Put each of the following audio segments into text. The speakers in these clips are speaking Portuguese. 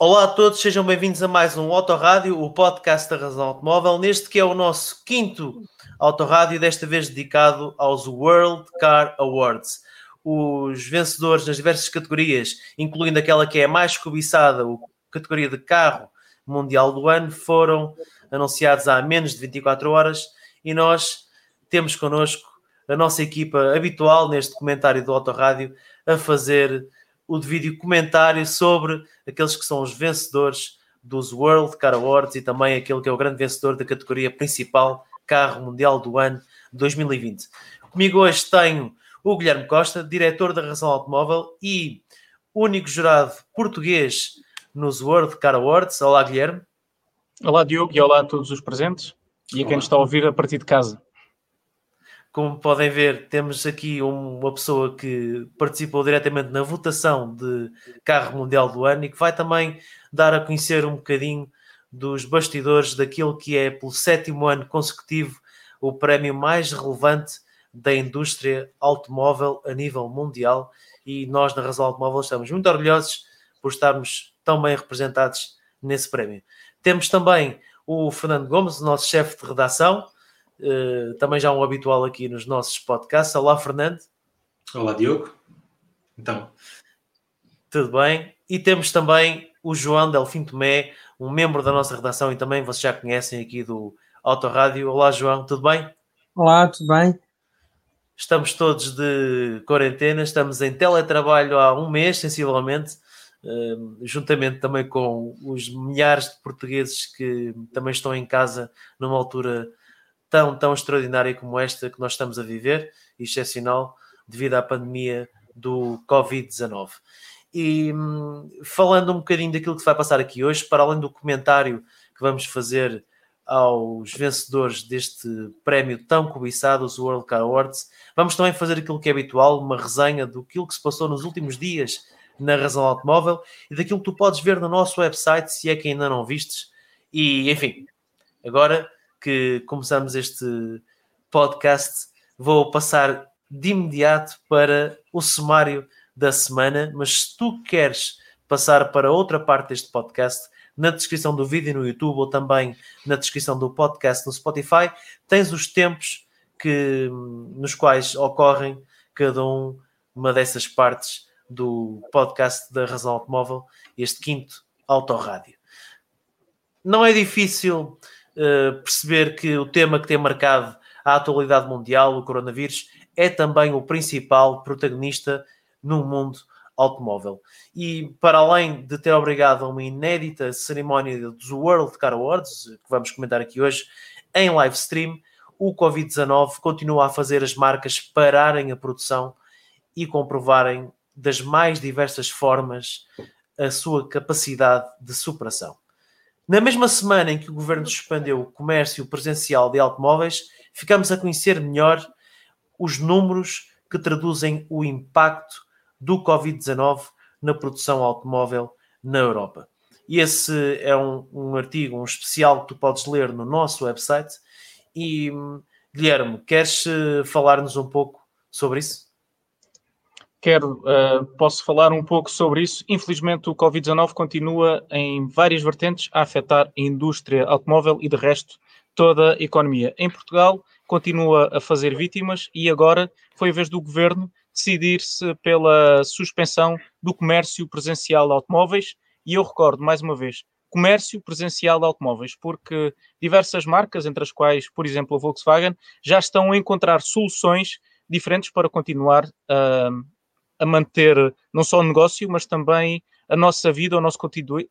Olá a todos, sejam bem-vindos a mais um Autorádio, o podcast da Razão Automóvel, neste que é o nosso quinto Autorádio, desta vez dedicado aos World Car Awards. Os vencedores nas diversas categorias, incluindo aquela que é a mais cobiçada, a categoria de carro mundial do ano, foram anunciados há menos de 24 horas e nós temos connosco a nossa equipa habitual neste comentário do Autorádio a fazer o devido comentário sobre aqueles que são os vencedores dos World Car Awards e também aquele que é o grande vencedor da categoria principal Carro Mundial do Ano 2020. Comigo hoje tenho o Guilherme Costa, diretor da Razão Automóvel e único jurado português nos World Car Awards. Olá, Guilherme. Olá, Diogo, e olá a todos os presentes e a quem nos está a ouvir a partir de casa. Como podem ver, temos aqui uma pessoa que participou diretamente na votação de carro mundial do ano e que vai também dar a conhecer um bocadinho dos bastidores daquilo que é, pelo sétimo ano consecutivo, o prémio mais relevante da indústria automóvel a nível mundial. E nós, na Razão Automóvel, estamos muito orgulhosos por estarmos tão bem representados nesse prémio. Temos também o Fernando Gomes, o nosso chefe de redação, uh, também já um habitual aqui nos nossos podcasts. Olá, Fernando. Olá, Diogo. Então. Tudo bem. E temos também o João Delfim Tomé, um membro da nossa redação e também vocês já conhecem aqui do Autorádio. Olá, João, tudo bem? Olá, tudo bem? Estamos todos de quarentena, estamos em teletrabalho há um mês, sensivelmente, uh, juntamente também com os milhares de portugueses que também estão em casa numa altura tão, tão extraordinária como esta que nós estamos a viver, excepcional, devido à pandemia do Covid-19. E hum, falando um bocadinho daquilo que vai passar aqui hoje, para além do comentário que vamos fazer aos vencedores deste prémio tão cobiçado, os World Car Awards, vamos também fazer aquilo que é habitual, uma resenha do que se passou nos últimos dias na Razão Automóvel e daquilo que tu podes ver no nosso website, se é que ainda não vistes. E, enfim, agora que começamos este podcast, vou passar de imediato para o sumário da semana. Mas se tu queres passar para outra parte deste podcast, na descrição do vídeo no YouTube ou também na descrição do podcast no Spotify, tens os tempos que, nos quais ocorrem cada um, uma dessas partes do podcast da Razão Automóvel, este quinto Autorádio. Não é difícil eh, perceber que o tema que tem marcado a atualidade mundial, o coronavírus, é também o principal protagonista no mundo automóvel. E para além de ter obrigado a uma inédita cerimónia dos World Car Awards, que vamos comentar aqui hoje, em live stream, o Covid-19 continua a fazer as marcas pararem a produção e comprovarem das mais diversas formas a sua capacidade de superação. Na mesma semana em que o governo suspendeu o comércio presencial de automóveis, ficamos a conhecer melhor os números que traduzem o impacto do Covid-19 na produção automóvel na Europa. E esse é um, um, artigo, um especial que tu podes ler no nosso website. E Guilherme, queres eh, falar-nos um pouco sobre isso? Quero, uh, posso falar um pouco sobre isso. Infelizmente, o Covid-19 continua em várias vertentes a afetar a indústria automóvel e, de resto, toda a economia. Em Portugal, continua a fazer vítimas e agora foi a vez do governo decidir-se pela suspensão do comércio presencial de automóveis. E eu recordo, mais uma vez, comércio presencial de automóveis, porque diversas marcas, entre as quais, por exemplo, a Volkswagen, já estão a encontrar soluções diferentes para continuar uh, a manter não só o negócio, mas também a nossa vida, o nosso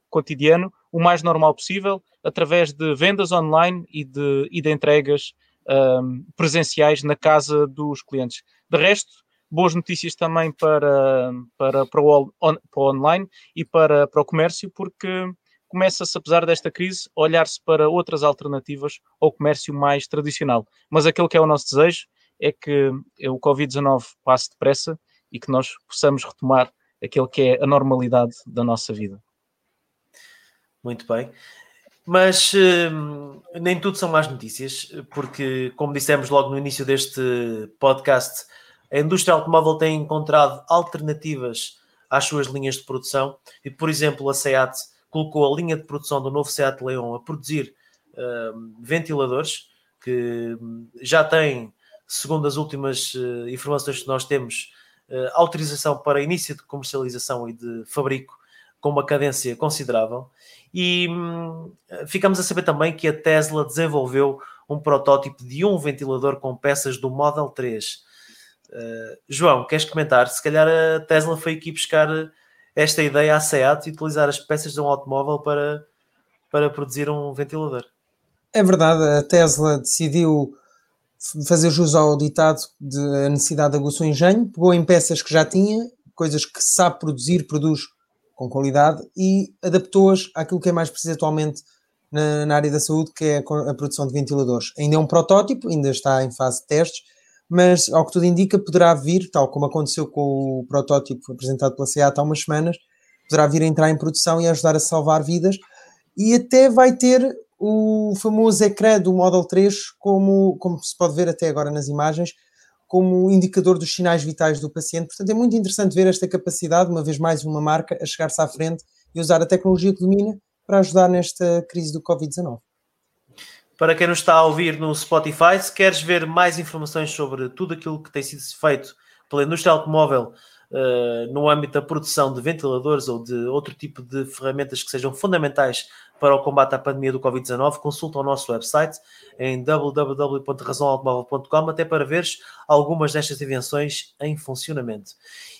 cotidiano, o mais normal possível, através de vendas online e de, e de entregas um, presenciais na casa dos clientes. De resto, boas notícias também para, para, para, o, on, para o online e para, para o comércio, porque começa-se, apesar desta crise, a olhar-se para outras alternativas ao comércio mais tradicional. Mas aquilo que é o nosso desejo é que o Covid-19 passe depressa e que nós possamos retomar aquilo que é a normalidade da nossa vida. Muito bem. Mas hum, nem tudo são más notícias, porque, como dissemos logo no início deste podcast, a indústria automóvel tem encontrado alternativas às suas linhas de produção e, por exemplo, a SEAT colocou a linha de produção do novo Seat Leon a produzir uh, ventiladores que já tem, segundo as últimas uh, informações que nós temos, autorização para início de comercialização e de fabrico com uma cadência considerável. E um, ficamos a saber também que a Tesla desenvolveu um protótipo de um ventilador com peças do Model 3. Uh, João, queres comentar? Se calhar a Tesla foi aqui buscar esta ideia à SEAT e utilizar as peças de um automóvel para, para produzir um ventilador. É verdade, a Tesla decidiu fazer jus ao ditado de a necessidade de aguçar o engenho, pegou em peças que já tinha, coisas que sabe produzir, produz com qualidade e adaptou-as àquilo que é mais preciso atualmente na, na, área da saúde, que é a produção de ventiladores. Ainda é um protótipo, ainda está em fase de testes, mas ao que tudo indica, poderá vir, tal como aconteceu com o protótipo apresentado pela SEAT há umas semanas, poderá vir a entrar em produção e ajudar a salvar vidas e até vai ter o famoso ecrã do Model 3, como, como se pode ver até agora nas imagens, como indicador dos sinais vitais do paciente. Portanto, é muito interessante ver esta capacidade, uma vez mais, uma marca a chegar-se à frente e usar a tecnologia que domina para ajudar nesta crise do Covid-19. Para quem nos está a ouvir no Spotify, se queres ver mais informações sobre tudo aquilo que tem sido feito pela indústria automóvel uh, no âmbito da produção de ventiladores ou de outro tipo de ferramentas que sejam fundamentais para o combate à pandemia do Covid-19, consulta o nosso website em www.razãoautomóvel.com até para veres algumas destas invenções em funcionamento.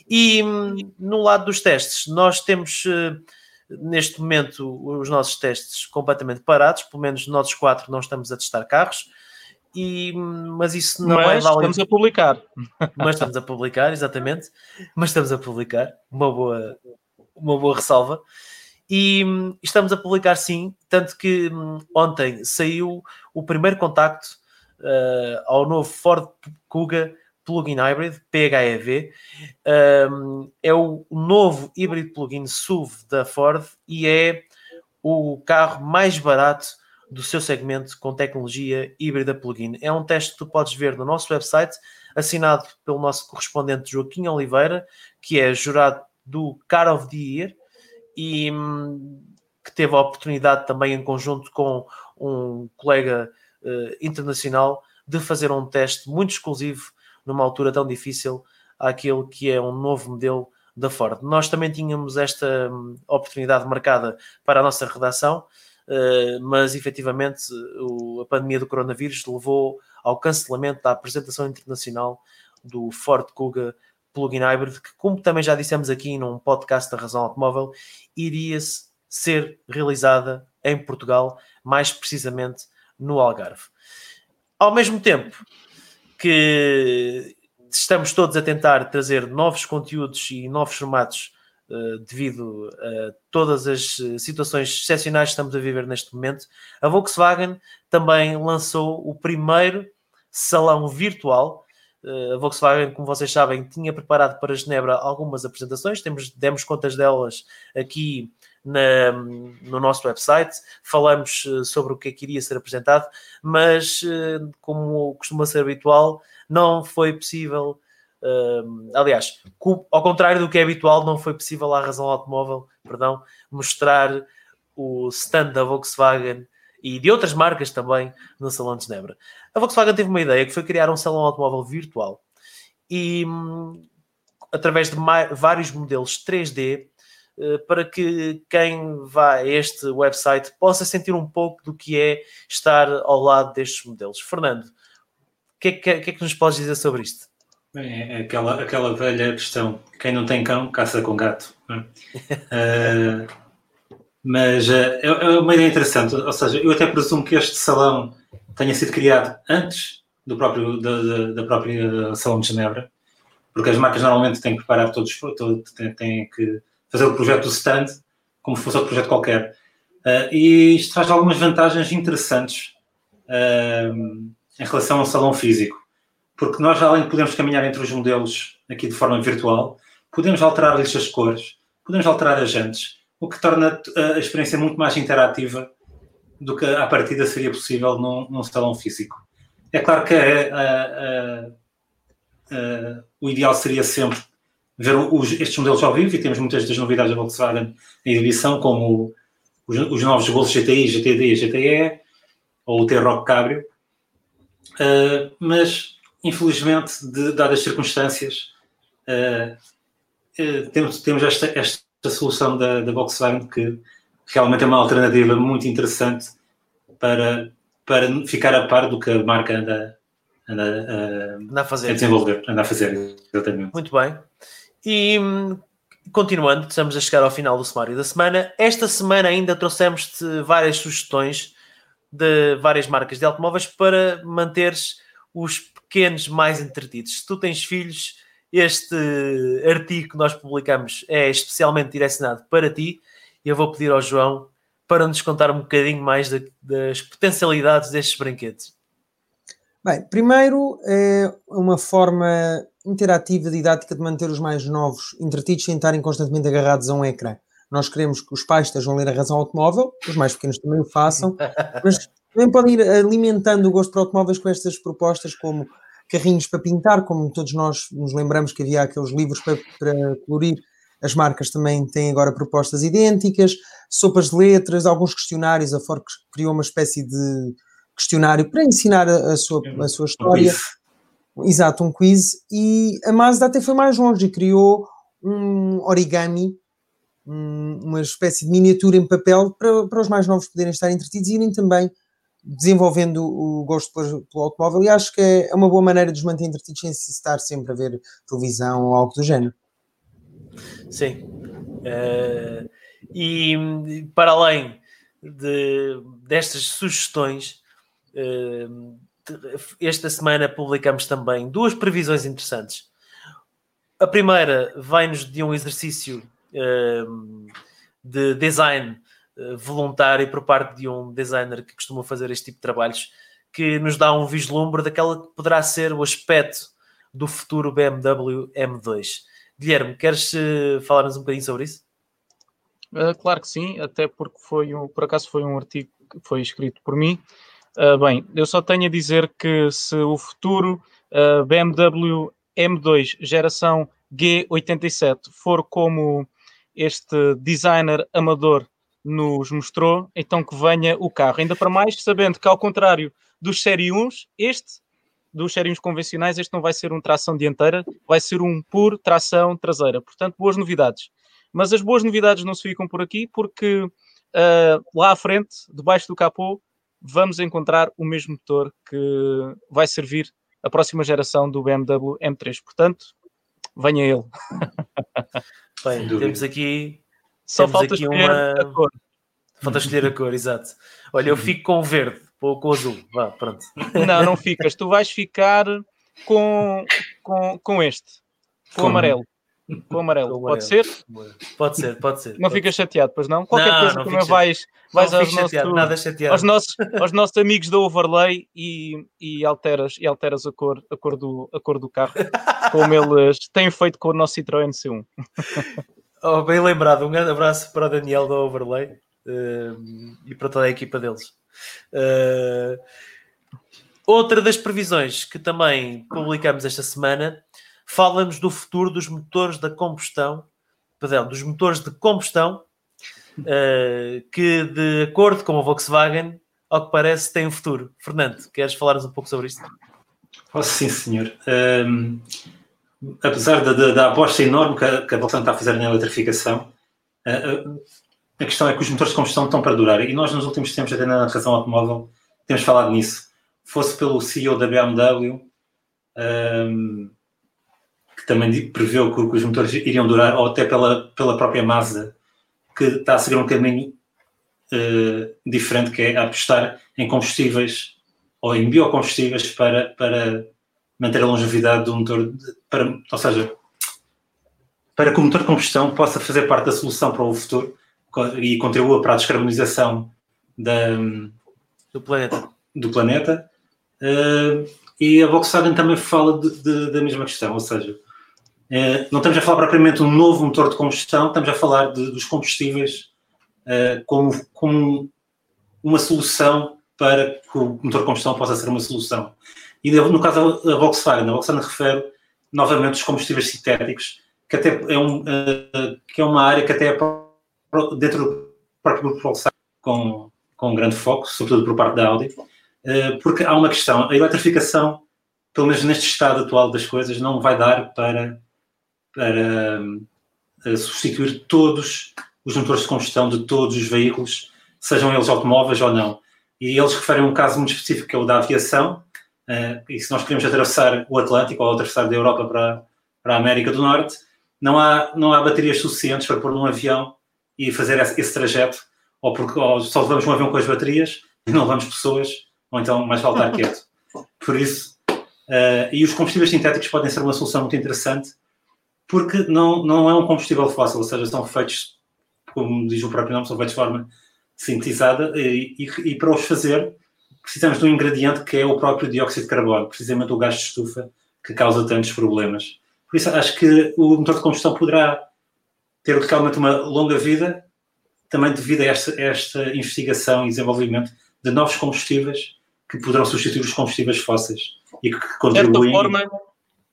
E hum, no lado dos testes, nós temos uh, neste momento os nossos testes completamente parados, pelo menos nós quatro não estamos a testar carros. E, mas isso não mas é válido. Estamos a publicar. Mas estamos a publicar, exatamente. Mas estamos a publicar, uma boa, uma boa ressalva. E estamos a publicar sim, tanto que hum, ontem saiu o primeiro contacto uh, ao novo Ford Kuga plug-in hybrid, PHEV. Um, é o novo híbrido plug-in SUV da Ford e é o carro mais barato do seu segmento com tecnologia híbrida plug-in. É um teste que tu podes ver no nosso website, assinado pelo nosso correspondente Joaquim Oliveira, que é jurado do Car of the Year e que teve a oportunidade também em conjunto com um colega uh, internacional de fazer um teste muito exclusivo numa altura tão difícil àquele que é um novo modelo da Ford. Nós também tínhamos esta hum, oportunidade marcada para a nossa redação, uh, mas efetivamente o, a pandemia do coronavírus levou ao cancelamento da apresentação internacional do Ford Kuga plug-in hybrid, que, como também já dissemos aqui num podcast da Razão Automóvel, iria ser realizada em Portugal, mais precisamente no Algarve. Ao mesmo tempo, que estamos todos a tentar trazer novos conteúdos e novos formatos uh, devido a todas as eh, situações excepcionais que estamos a viver neste momento. A Volkswagen também lançou o primeiro salão virtual. Uh, a Volkswagen, como vocês sabem, tinha preparado para Genebra algumas apresentações, temos, demos contas delas aqui na, no nosso website, falamos uh, sobre o que é que iria ser apresentado, mas uh, como costuma ser habitual, não foi possível. Aliás, ao contrário do que é habitual, não foi possível à razão automóvel, perdão, mostrar o stand da Volkswagen e de outras marcas também no Salão de Genebra. A Volkswagen teve uma ideia que foi criar um salão automóvel virtual e um, através de vários modelos 3D eh, para que quem vá a este website possa sentir um pouco do que é estar ao lado destes modelos. Fernando, o que, é que, que, é que nos podes dizer sobre isto? É aquela, aquela velha questão: quem não tem cão, caça com gato. uh, mas uh, é, é uma ideia interessante, ou seja, eu até presumo que este salão tenha sido criado antes do próprio, da, da, da própria Salão de Genebra, porque as marcas normalmente têm que preparar todos, têm, têm que fazer o projeto do stand como se fosse outro projeto qualquer. Uh, e isto traz algumas vantagens interessantes uh, em relação ao salão físico, porque nós, além de podermos caminhar entre os modelos aqui de forma virtual, podemos alterar-lhes as cores, podemos alterar as jantes, o que torna a experiência muito mais interativa do que à partida seria possível num, num salão físico. É claro que uh, o ideal seria sempre ver os, estes modelos ao vivo e temos muitas das novidades da Volkswagen em exibição, como os, os novos Golf GTI, GTD, GTE, ou o T-Rock Cabrio, uh, mas infelizmente, de, dadas as circunstâncias, uh, temos, temos esta, esta solução da, da Volkswagen que realmente é uma alternativa muito interessante para, para ficar a par do que a marca anda, anda, anda a, fazer. a desenvolver, anda a fazer, exatamente. Muito bem. E hum, continuando, estamos a chegar ao final do sumário da semana. Esta semana ainda trouxemos-te várias sugestões de várias marcas de automóveis para manteres os pequenos mais entretidos. Se tu tens filhos, este artigo que nós publicamos é especialmente direcionado para ti. E eu vou pedir ao João para nos contar um bocadinho mais de, das potencialidades destes brinquedos. Bem, primeiro é uma forma interativa, didática de manter os mais novos entretidos sem estarem constantemente agarrados a um ecrã. Nós queremos que os pais estejam a ler a razão automóvel, os mais pequenos também o façam, mas também podem ir alimentando o gosto por automóveis com estas propostas como carrinhos para pintar, como todos nós nos lembramos que havia aqueles livros para, para colorir, as marcas também têm agora propostas idênticas, sopas de letras, alguns questionários, a Ford criou uma espécie de questionário para ensinar a, a sua, a sua história. Um Exato, um quiz. E a Mazda até foi mais longe e criou um origami, um, uma espécie de miniatura em papel para, para os mais novos poderem estar entretidos e irem também desenvolvendo o gosto pelo, automóvel e acho que é, é uma boa maneira de os manter entretidos sem estar sempre a ver televisão ou algo do género. Sim. Uh, e para além de, destas sugestões, uh, esta semana publicamos também duas previsões interessantes. A primeira vem-nos de um exercício uh, de design voluntário por parte de um designer que costuma fazer este tipo de trabalhos, que nos dá um vislumbre daquela que poderá ser o aspecto do futuro BMW M2. Guilherme, queres uh, falar-nos um bocadinho sobre isso? Uh, claro que sim, até porque foi um, por acaso foi um artigo que foi escrito por mim. Uh, bem, eu só tenho a dizer que se o futuro BMW M2 geração G87 for como este designer amador nos mostrou, então que venha o carro. Ainda para mais, sabendo que ao contrário dos Série 1, este, dos Série 1 convencionais, este não vai ser um tração dianteira, vai ser um puro tração traseira. Portanto, boas novidades. Mas as boas novidades não se ficam por aqui, porque uh, lá à frente, debaixo do capô, vamos encontrar o mesmo motor que vai servir a próxima geração do BMW M3. Portanto, venha ele. Bem, temos aqui só Temos falta escolher uma... a cor. Falta escolher a cor, exato. Olha, eu fico com verde, ou com azul. Vá, pronto. Não, não ficas. Tu vais ficar com, com, com este. Com o amarelo. Com amarelo. Pode ser? Pode ser, pode ser. Não pode ficas chateado, pois não? Qualquer não, coisa não também vais, vais aos, chateado, nossos, aos, nossos, aos nossos amigos da overlay e, e, alteras, e alteras a cor, a, cor do, a cor do carro, como eles têm feito com o nosso Citroën C1. Oh, bem lembrado, um grande abraço para o Daniel da Overlay uh, e para toda a equipa deles. Uh, outra das previsões que também publicamos esta semana fala-nos do futuro dos motores da combustão, perdão, dos motores de combustão, uh, que de acordo com a Volkswagen, ao que parece, tem um futuro. Fernando, queres falar-nos um pouco sobre isto? Oh, sim, senhor. Um apesar da, da, da, aposta enorme que a, que a Volkswagen está a fazer na eletrificação, a, a, questão é que os motores de combustão estão para durar. E nós, nos últimos tempos, até na razão automóvel, temos falado nisso. Fosse pelo CEO da BMW, um, que também preveu que, os motores iriam durar, ou até pela, pela própria Mazda, que está a seguir um caminho uh, diferente, que é apostar em combustíveis ou em biocombustíveis para, para manter a longevidade do motor, para, ou seja, para que o motor de combustão possa fazer parte da solução para o futuro e contribua para a descarbonização da, do planeta. Do planeta. Uh, e a Volkswagen também fala de, de, da mesma questão, ou seja, uh, não estamos a falar propriamente de um novo motor de combustão, estamos a falar de, dos combustíveis uh, como, como uma solução para que o motor de combustão possa ser uma solução. E no caso da Volkswagen, a Volkswagen refere novamente os combustíveis sintéticos, que até é, um, uh, que é uma área que até é dentro do próprio grupo Volkswagen com, com grande foco, sobretudo por parte da Audi, uh, porque há uma questão, a eletrificação, pelo menos neste estado atual das coisas, não vai dar para, para uh, substituir todos os motores de combustão de todos os veículos, sejam eles automóveis ou não. E eles referem um caso muito específico, que é o da aviação, uh, e se nós queremos atravessar o Atlântico ou atravessar da Europa para, para a América do Norte, não há, não há baterias suficientes para pôr num avião e fazer esse, esse trajeto, ou porque ou só levamos um avião com as baterias e não levamos pessoas, ou então mais vale estar quieto. Por isso, uh, e os combustíveis sintéticos podem ser uma solução muito interessante, porque não, não é um combustível fóssil, ou seja, são feitos, como diz o próprio nome, são feitos de forma sintetizada, e, e, e para os fazer precisamos de um ingrediente que é o próprio dióxido de carbono, precisamente o gás de estufa que causa tantos problemas. Por isso acho que o motor de combustão poderá ter realmente uma longa vida, também devido a esta, esta investigação e desenvolvimento de novos combustíveis que poderão substituir os combustíveis fósseis e que contribuem. De certa forma,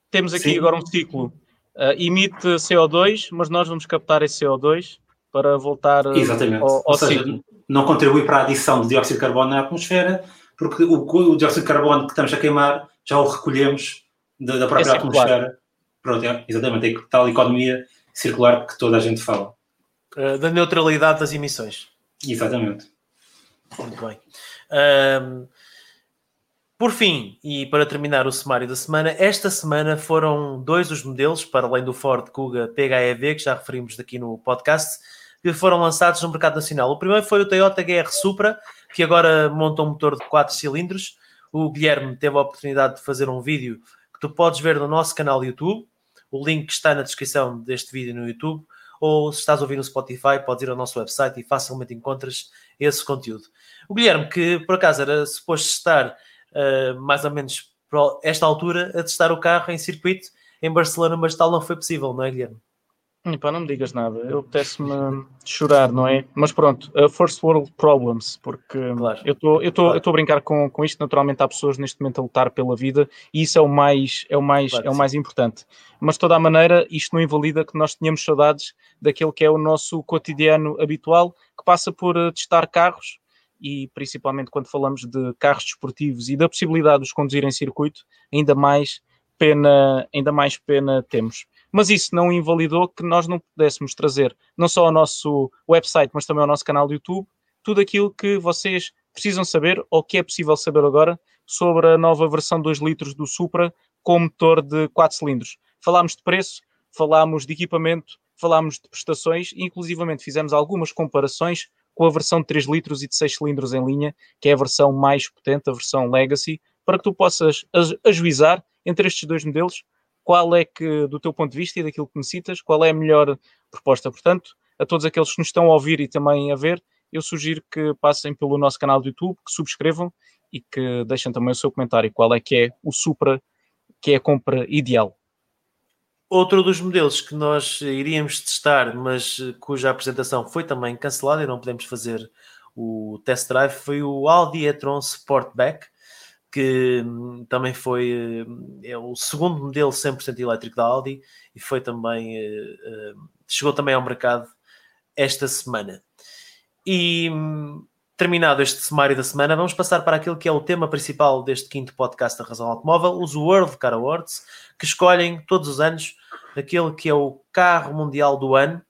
temos aqui Sim. agora um ciclo. Uh, emite CO2, mas nós vamos captar esse CO2 para voltar uh, Exatamente. ao, ao Ou seja, ciclo. Não contribui para a adição de dióxido de carbono na atmosfera, porque o, o dióxido de carbono que estamos a queimar já o recolhemos da, da própria é atmosfera. Pronto, é, exatamente, é tal economia circular que toda a gente fala. Uh, da neutralidade das emissões. Exatamente. Muito bem. Um, por fim, e para terminar o sumário da semana, esta semana foram dois os modelos, para além do Ford Kuga PHEV, que já referimos aqui no podcast, que foram lançados no mercado nacional. O primeiro foi o Toyota GR Supra, que agora monta um motor de 4 cilindros. O Guilherme teve a oportunidade de fazer um vídeo que tu podes ver no nosso canal YouTube. O link está na descrição deste vídeo no YouTube. Ou se estás ouvir no Spotify, podes ir ao nosso website e facilmente encontras esse conteúdo. O Guilherme, que por acaso era suposto estar uh, mais ou menos esta altura a testar o carro em circuito em Barcelona, mas tal não foi possível, não é, Guilherme? Pá, não me digas nada, eu apetece-me chorar, não é? Mas pronto, uh, first world problems, porque claro. eu estou eu claro. a brincar com, com isto, naturalmente há pessoas neste momento a lutar pela vida e isso é o mais, é o mais, claro, é o mais importante. Mas de toda a maneira, isto não invalida que nós tenhamos saudades daquele que é o nosso cotidiano habitual, que passa por uh, testar carros e principalmente quando falamos de carros desportivos e da possibilidade de os conduzir em circuito, ainda mais pena, ainda mais pena temos mas isso não invalidou que nós não pudéssemos trazer não só ao nosso website, mas também ao nosso canal do YouTube, tudo aquilo que vocês precisam saber ou que é possível saber agora sobre a nova versão 2 litros do Supra com motor de 4 cilindros. Falámos de preço, falámos de equipamento, falámos de prestações e inclusivamente fizemos algumas comparações com a versão de 3 litros e de 6 cilindros em linha, que é a versão mais potente, a versão Legacy, para que tu possas ajuizar entre estes dois modelos qual é que, do teu ponto de vista e daquilo que necessitas, qual é a melhor proposta. Portanto, a todos aqueles que nos estão a ouvir e também a ver, eu sugiro que passem pelo nosso canal do YouTube, que subscrevam e que deixem também o seu comentário. Qual é que é o Supra, que é a compra ideal? Outro dos modelos que nós iríamos testar, mas cuja apresentação foi também cancelada e não podemos fazer o test drive, foi o Audi e-tron Sportback, que hum, também foi hum, é o segundo modelo 100% elétrico da Audi e foi também eh, eh, chegou também ao mercado esta semana. E hum, terminado este sumário da semana, vamos passar para aquilo que é o tema principal deste quinto podcast da Razão Automóvel, os World Car Awards, que escolhem todos os anos aquele que é o carro mundial do ano.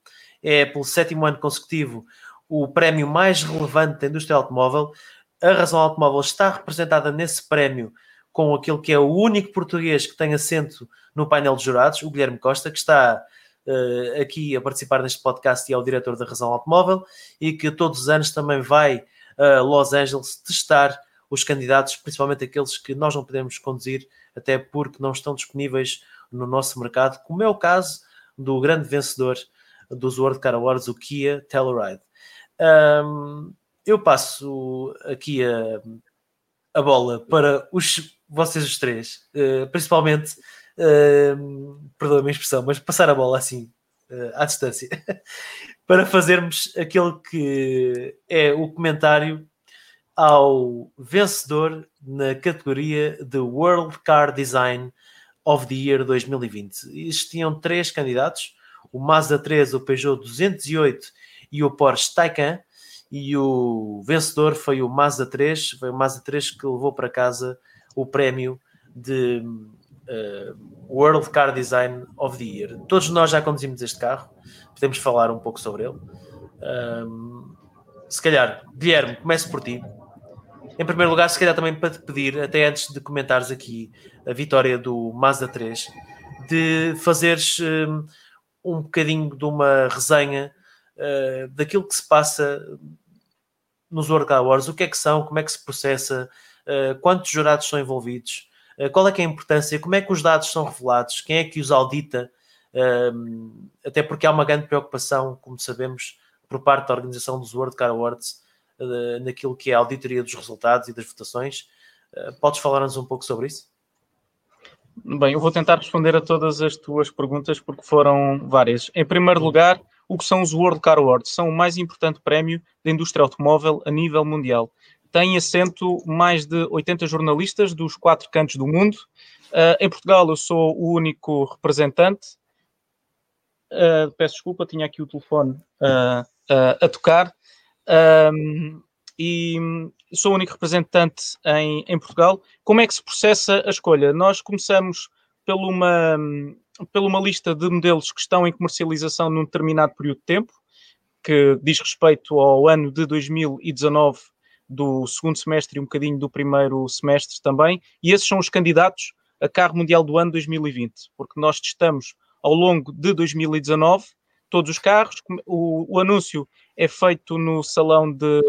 É pelo sétimo ano consecutivo o prémio mais relevante da indústria automóvel, a Razão Automóvel está representada nesse prémio com aquele que é o único português que tem assento no painel de jurados, o Guilherme Costa, que está uh, aqui a participar neste podcast e é o diretor da Razão Automóvel e que todos os anos também vai a Los Angeles testar os candidatos, principalmente aqueles que nós não podemos conduzir, até porque não estão disponíveis no nosso mercado, como é o caso do grande vencedor dos World Car Awards, o Kia Telluride. Um, eu passo aqui a, a bola para os, vocês os três, uh, principalmente, uh, perdoa a expressão, mas passar a bola assim, uh, à distância, para fazermos aquele que é o comentário ao vencedor na categoria de World Car Design of the Year 2020. Existiam três candidatos, o Mazda 3, o Peugeot 208 e o Porsche Taycan, e o vencedor foi o Mazda 3, foi o Mazda 3 que levou para casa o prémio de uh, World Car Design of the Year. Todos nós já conduzimos este carro, podemos falar um pouco sobre ele. Um, se calhar, Guilherme, comece por ti. Em primeiro lugar, se calhar também para te pedir, até antes de comentares aqui a vitória do Mazda 3, de fazeres um, um bocadinho de uma resenha uh, daquilo que se passa nos Car Awards, o que é que são, como é que se processa, uh, quantos jurados são envolvidos, uh, qual é que é a importância, como é que os dados são revelados, quem é que os audita, até porque há uma grande preocupação, como sabemos, por parte da organização dos World Car Awards, naquilo que é a auditoria dos resultados e das votações. podes falar-nos um pouco sobre isso? Bem, eu vou tentar responder a todas as tuas perguntas porque foram várias. Em primeiro lugar, o que são os World Car Awards? São o mais importante prémio da indústria automóvel a nível mundial. Tem assento mais de 80 jornalistas dos quatro cantos do mundo. Uh, em Portugal, eu sou o único representante. Uh, peço desculpa, tinha aqui o telefone uh, a tocar. Um, e sou o único representante em, em Portugal. Como é que se processa a escolha? Nós começamos por uma, pela uma lista de modelos que estão em comercialização num determinado período de tempo, que diz respeito ao ano de 2019, do segundo semestre e um bocadinho do primeiro semestre também, e esses são os candidatos a carro mundial do ano 2020, porque nós testamos ao longo de 2019 todos os carros, o, o anúncio é feito no salão de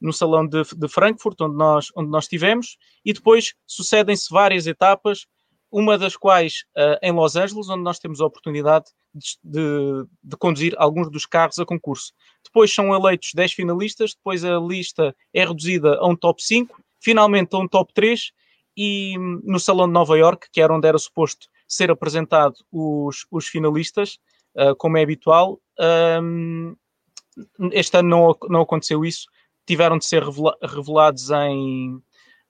no salão de, de Frankfurt, onde nós, onde nós estivemos, e depois sucedem-se várias etapas, uma das quais uh, em Los Angeles, onde nós temos a oportunidade de, de, de, conduzir alguns dos carros a concurso. Depois são eleitos 10 finalistas, depois a lista é reduzida a um top 5, finalmente a um top 3, e hum, no Salão de Nova York, que era onde era suposto ser apresentado os, os finalistas, uh, como é habitual, um, este ano não, não aconteceu isso, tiveram de ser revela revelados em,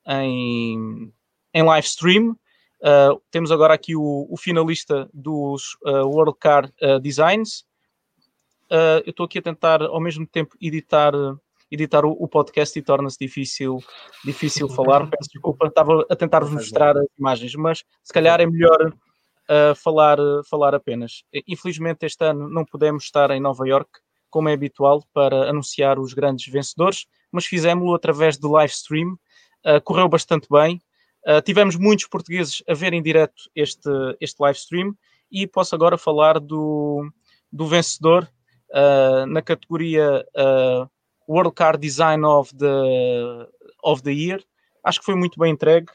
em, em live stream. Uh, temos agora aqui o, o finalista dos uh, World Car uh, Designs. eu estou aqui a tentar ao mesmo tempo editar, editar o, o podcast e torna-se difícil, difícil falar. Peço desculpa, estava a tentar mostrar as imagens, mas se calhar é melhor falar, falar apenas. Infelizmente, este ano não pudemos estar em Nova York como é habitual, para anunciar os grandes vencedores, mas fizemos-lo através de live stream. Correu bastante bem. Uh, tivemos muitos portugueses a ver em direto este, este live stream e posso agora falar do, do vencedor uh, na categoria World Car Design of the, of the Year. Acho que foi muito bem entregue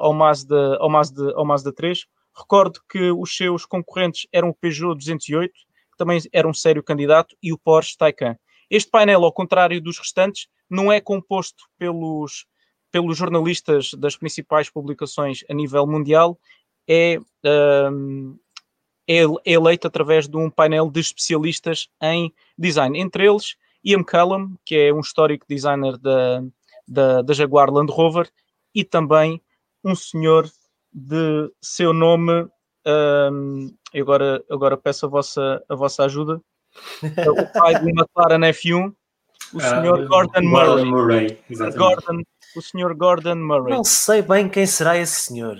ao, Mazda, ao, Mazda, ao Mazda 3. Recordo que os seus concorrentes eram o Peugeot 208, que também era um sério candidato, e o Porsche Taycan. Este painel, ao contrário dos restantes, não é composto pelos, pelos jornalistas das principais publicações a nível mundial, é, um, é, é eleito através de um painel de especialistas em design. Entre eles, Ian Callum, que é um histórico designer da, da, da Jaguar Land Rover, e também um senhor de seu nome um, agora, agora peço a vossa, a vossa ajuda. o pai do McLaren F1, o senhor uh, Gordon Murray. Murray Gordon, o senhor Gordon Murray. Não sei bem quem será esse senhor.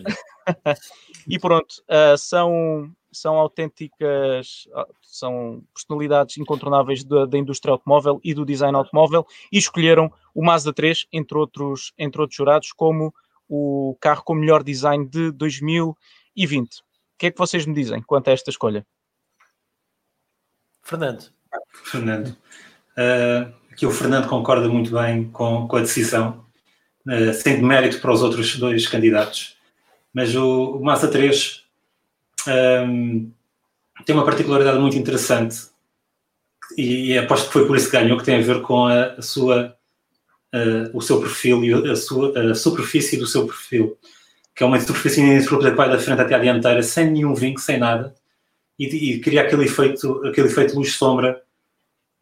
e pronto, uh, são, são autênticas, são personalidades incontornáveis da, da, indústria automóvel e do design automóvel e escolheram o Mazda 3, entre outros, entre outros jurados, como o carro com melhor design de 2020 que é que vocês me dizem quanto a esta escolha? Fernando. Fernando. Uh, aqui o Fernando concorda muito bem com, com a decisão, uh, sem mérito para os outros dois candidatos. Mas o, o Mazda 3 um, tem uma particularidade muito interessante e, e aposto que foi por isso que ganhou, que tem a ver com a, a sua, uh, o seu perfil e a, sua, a superfície do seu perfil que é uma superfície ininterrupta que vai da frente até à dianteira, sem nenhum vinco, sem nada, e, e cria aquele efeito, aquele efeito luz-sombra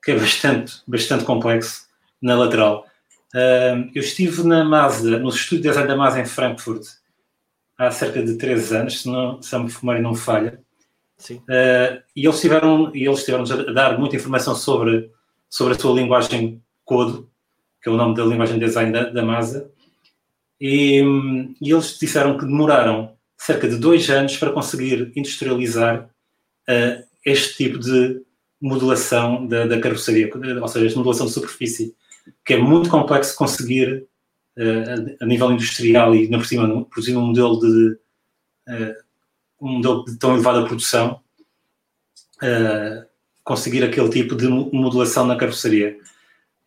que é bastante, bastante complexo na lateral. Eu estive na Mazda, no estúdio de design da Mazda em Frankfurt, há cerca de 3 anos, se, não, se a memória não falha. Uh, e eles tiveram, e eles tiveram a dar muita informação sobre, sobre a sua linguagem Code, que é o nome da linguagem de design da, da Mazda, e, e, eles disseram que demoraram cerca de dois anos para conseguir industrializar uh, este tipo de modulação da, da, carroceria, ou seja, esta modulação de superfície, que é muito complexo conseguir uh, a, a, nível industrial e, na por cima, produzir um modelo de uh, um modelo de tão elevada produção, conseguir aquele tipo de modulação na carroceria.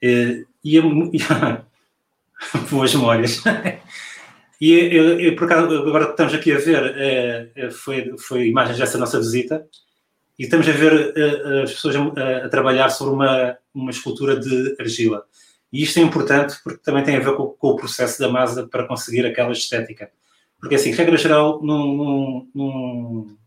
e, e boas memórias. e eu, eu, por acaso, agora que estamos aqui a ver, é, é, foi, foi imagens dessa nossa visita, e estamos a ver é, as pessoas a, a, trabalhar sobre uma, uma escultura de argila. E isto é importante porque também tem a ver com, com o processo da masa para conseguir aquela estética. Porque, assim, regra geral, num, num, num,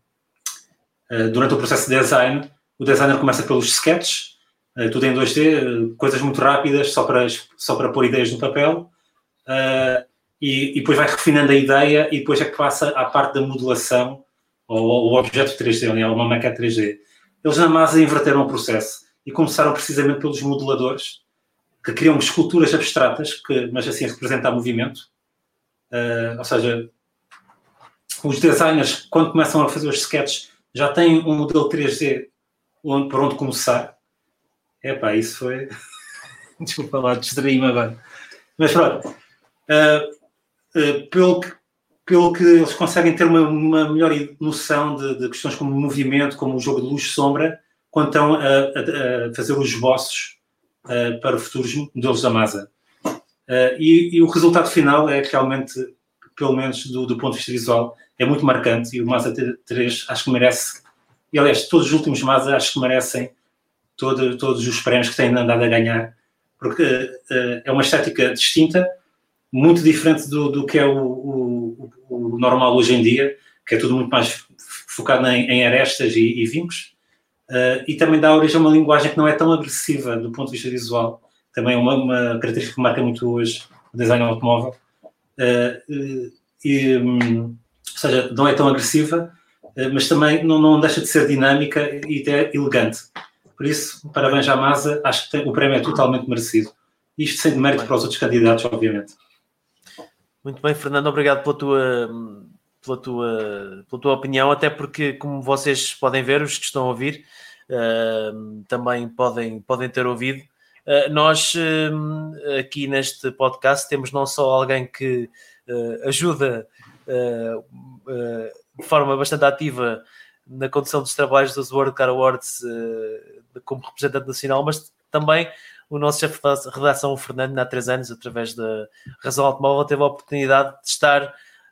uh, durante o processo de design, o designer começa pelos sketches, uh, tudo em 2D, uh, coisas muito rápidas, só para, só para pôr ideias no papel, e, e, depois vai refinando a ideia e depois é que passa à parte da modulação ou o objeto 3D, ou uma maquete 3D. Eles na masa inverteram o processo e começaram precisamente pelos moduladores, que criam esculturas abstratas, que, mas assim representam movimento. Uh, ou seja, os designers, quando começam a fazer os sketches, já têm um modelo 3D onde, por onde começar. Epá, isso foi. Desculpa lá, distraí-me agora. Mas pronto. Uh, uh, pelo, que, pelo que eles conseguem ter uma, uma melhor noção de, de, questões como movimento, como o jogo de luz e sombra, quando estão a, a, a fazer os esboços uh, para futuros modelos da masa. E, e, o resultado final é realmente, pelo menos do, do ponto de vista visual, é muito marcante e o Mazda 3 acho que merece, e aliás, todos os últimos Mazda acho que merecem todo, todos os prémios que têm andado a ganhar, porque uh, é uma estética distinta, muito diferente do, do que é o, o, o, normal hoje em dia, que é tudo muito mais focado em, em arestas e, e vincos, uh, e também dá origem a uma linguagem que não é tão agressiva do ponto de vista visual, também é uma, uma característica que marca muito hoje o design automóvel, uh, e, um, ou seja, não é tão agressiva, mas também não, não deixa de ser dinâmica e até elegante. Por isso, parabéns à Masa, acho que o prémio é totalmente merecido. Isto sem mérito para os outros candidatos, obviamente. Muito bem, Fernando, obrigado pela tua, pela tua, pela tua opinião, até porque, como vocês podem ver, os que estão a ouvir, uh, também podem, podem ter ouvido. Uh, nós, aqui neste podcast, temos não só alguém que ajuda de forma bastante ativa na condução dos trabalhos dos World Car Awards como representante nacional, mas também o nosso chefe de redação, o Fernando, há três anos, através da Razão Automóvel, teve a oportunidade de estar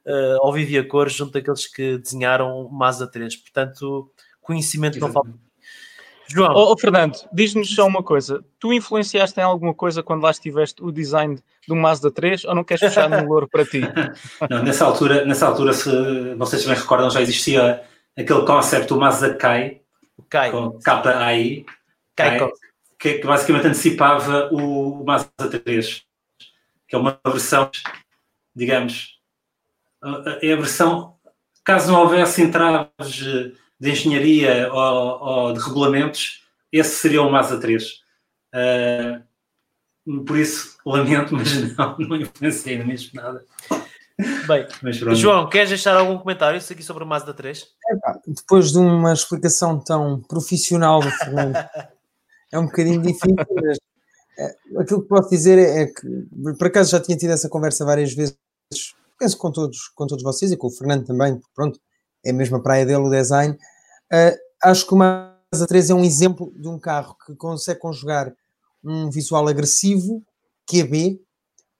uh, ao vivo e a cores junto daqueles que desenharam o Mazda 3. Portanto, conhecimento não falta. João. Oh, oh, Fernando, diz-nos só uma coisa. Tu influenciaste em alguma coisa quando lá estiveste o design do Mazda 3 ou não queres puxar no louro para ti? Não, nessa altura, nessa altura, se vocês bem recordam, já existia aquele concept do Mazakai, Kai. com KAI, Kai, que, que basicamente antecipava o Mazda 3, que é uma versão, digamos, é a versão, caso não houvesse entraves de engenharia ou, ou de regulamentos, esse seria o Mazda 3. Uh, por isso, lamento, mas não, não influenciei mesmo nada. Bem, João, queres deixar algum comentário aqui sobre o Mazda 3? É, depois de uma explicação tão profissional do Fernando, é um bocadinho difícil, mas é, aquilo que posso dizer é, é, que, por acaso já tinha tido essa conversa várias vezes, penso com todos, com todos vocês e com o Fernando também, pronto, é a mesma praia dele o design. Uh, acho que o Mazda 3 é um exemplo de um carro que consegue conjugar um visual agressivo, QB,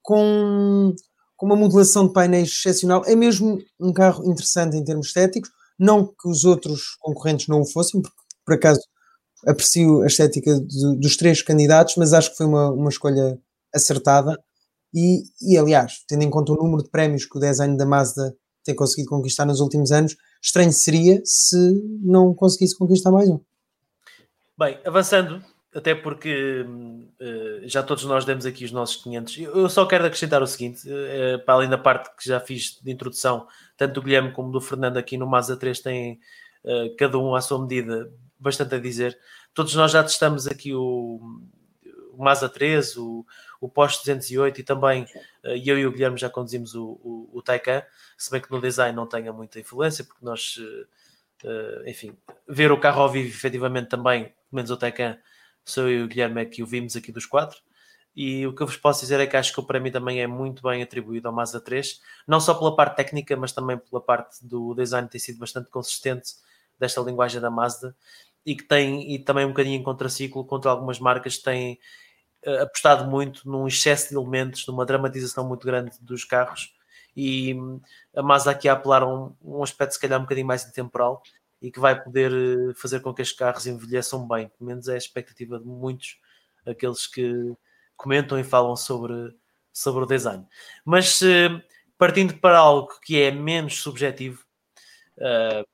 com com uma modulação de painéis excepcional. É mesmo um carro interessante em termos estéticos, não que os outros concorrentes não o fossem, porque por acaso aprecio a estética do, dos três candidatos, mas acho que foi uma, uma escolha acertada. E, e, aliás, tendo em conta o número de prémios que o design da Mazda tem conseguido conquistar nos últimos anos, estranho seria se não conseguisse conquistar mais um. Bem, avançando até porque uh, já todos nós demos aqui os nossos 500. Eu só quero acrescentar o seguinte, uh, para além da parte que já fiz de introdução, tanto do Guilherme como do Fernando aqui no Mazda 3 têm uh, cada um à sua medida bastante a dizer. Todos nós já testamos aqui o, o Mazda 3, o, o Porsche 208 e também uh, eu e o Guilherme já conduzimos o, o, o Taycan, se bem que no design não tenha muita influência, porque nós, uh, enfim, ver o carro ao vivo efetivamente também, pelo menos o Taycan, sou eu e o Guilherme é que o vimos aqui dos quatro. E o que eu vos posso dizer é que acho que o prémio também é muito bem atribuído ao Mazda 3, não só pela parte técnica, mas também pela parte do design ter sido bastante consistente desta linguagem da Mazda e que tem, e também um bocadinho em contraciclo contra algumas marcas que têm apostado muito num excesso de elementos, numa dramatização muito grande dos carros e hum, a Mazda aqui a apelar um, um aspecto se calhar um bocadinho mais intemporal e que vai poder uh, fazer com que estes carros envelheçam bem, pelo menos é a expectativa de muitos, aqueles que comentam e falam sobre, sobre o design. Mas uh, partindo para algo que é menos subjetivo, uh,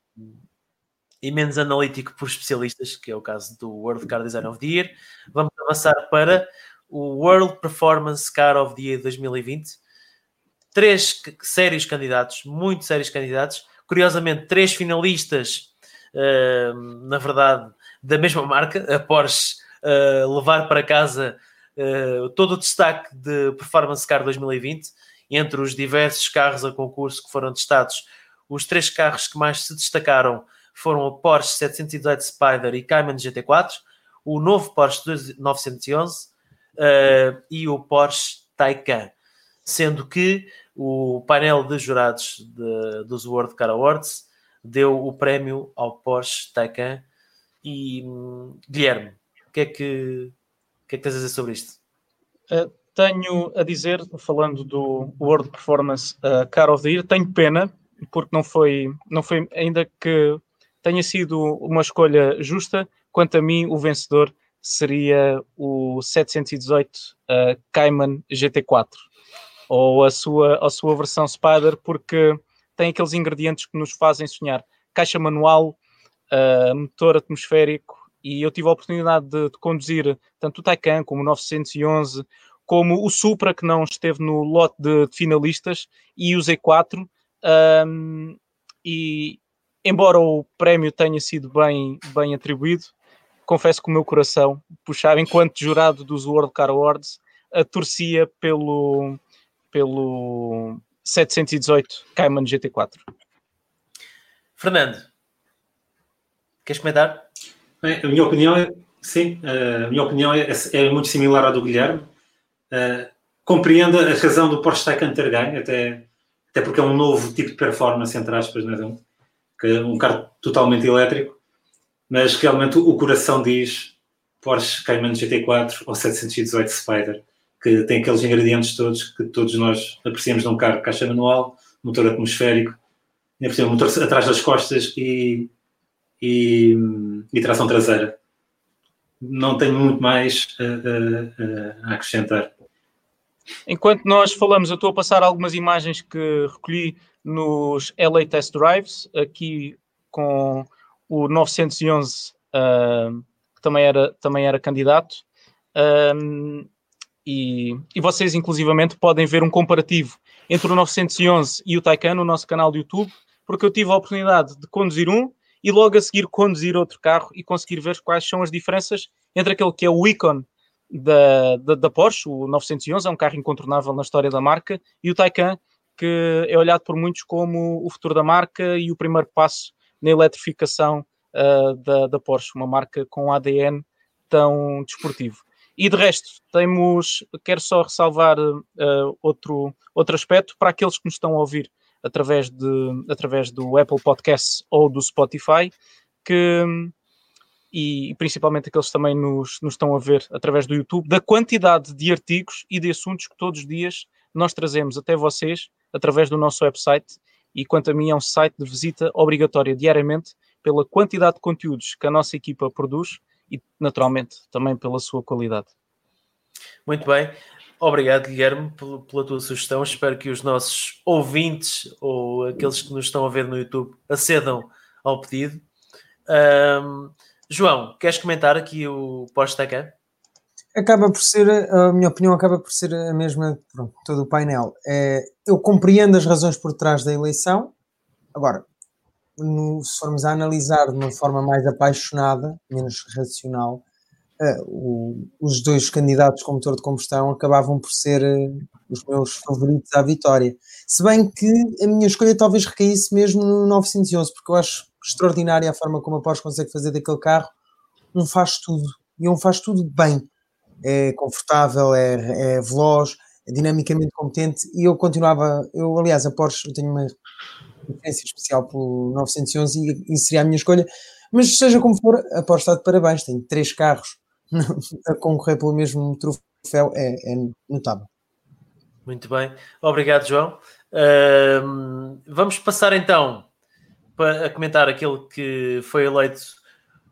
e menos analítico por especialistas, que é o caso do World Car Design of the Year. Vamos avançar para o World Performance Car of the Year 2020. Três sérios candidatos, muito sérios candidatos. Curiosamente, três finalistas, uh, na verdade, da mesma marca, a Porsche, uh, levar para casa uh, todo o destaque de Performance Car 2020, entre os diversos carros a concurso que foram testados. Os três carros que mais se destacaram foram o Porsche 718 Spider e Cayman GT4, o novo Porsche 911 uh, e o Porsche Taycan, sendo que o painel de jurados de, dos World Car Awards deu o prémio ao Porsche Taycan e Guilherme, o que é que, que, é que tens a dizer sobre isto? Uh, tenho a dizer, falando do World Performance uh, Car of the Year, tenho pena porque não foi, não foi ainda que tenha sido uma escolha justa. Quanto a mim, o vencedor seria o 718 uh, Cayman GT4 ou a sua, a sua versão Spider, porque tem aqueles ingredientes que nos fazem sonhar: caixa manual, uh, motor atmosférico. E eu tive a oportunidade de, de, conduzir tanto o Taycan como o 911, como o Supra, que não esteve no lote de, de finalistas, e o Z4. Um, e, embora o prémio tenha sido bem, bem atribuído, confesso que o meu coração puxava, enquanto jurado dos World Car Awards, a torcia pelo, pelo 718 Cayman GT4. Fernando, queres comentar? a minha opinião é, sim, a minha opinião é, é muito similar à do Guilherme. Uh, compreendo a razão do Porsche Taycan ter ganho, até, até porque é um novo tipo de performance, entre aspas, não é? Que é um carro totalmente elétrico, mas realmente o coração diz Porsche Cayman GT4 ou 718 Spider, que tem aqueles ingredientes todos que todos nós apreciamos num carro, caixa manual, motor atmosférico, motor atrás das costas e, e, e, tração traseira. Não tenho muito mais a, a, a acrescentar. Enquanto nós falamos, eu estou a passar algumas imagens que recolhi nos LA Test Drives, aqui com o 911, uh, que também era, também era candidato. Um, e, e vocês, inclusivamente, podem ver um comparativo entre o 911 e o Taycan no nosso canal de YouTube, porque eu tive a oportunidade de conduzir um e logo a seguir conduzir outro carro e conseguir ver quais são as diferenças entre aquele que é o Icon da, da, da, Porsche, o 911, é um carro incontornável na história da marca, e o Taycan, que é olhado por muitos como o futuro da marca e o primeiro passo na eletrificação uh, da, da, Porsche, uma marca com ADN tão desportivo. E de resto, temos, quero só ressalvar uh, outro, outro aspecto para aqueles que nos estão a ouvir através, de, através do Apple Podcasts ou do Spotify, que e principalmente aqueles que também nos, nos estão a ver através do YouTube, da quantidade de artigos e de assuntos que todos os dias nós trazemos até vocês através do nosso website. E quanto a mim, é um site de visita obrigatória diariamente pela quantidade de conteúdos que a nossa equipa produz e, naturalmente, também pela sua qualidade. Muito bem. Obrigado, Guilherme, pela tua sugestão. Espero que os nossos ouvintes ou aqueles que nos estão a ver no YouTube acedam ao pedido. Um, João, queres comentar aqui o pós-Taycan? Acaba por ser, a minha opinião acaba por ser a mesma, pronto, todo o painel. É, eu compreendo as razões por trás da eleição, agora, no, se formos a analisar de uma forma mais apaixonada, menos racional, o, os dois candidatos com motor de combustão acabavam por ser os meus favoritos à vitória. Se bem que a minha escolha talvez recaísse mesmo no 911, porque eu acho extraordinária a forma como a Porsche consegue fazer daquele carro um faz tudo, e um faz tudo bem. É confortável, é, é veloz, é dinamicamente competente, e eu continuava, eu aliás, a Porsche, eu tenho uma preferência especial pelo 911 e, seria a minha escolha, mas seja como for, a Porsche está de parabéns, tem três carros a concorrer pelo mesmo troféu, é, é notável. Muito bem, obrigado João. Uh, vamos passar então para comentar aquele que foi eleito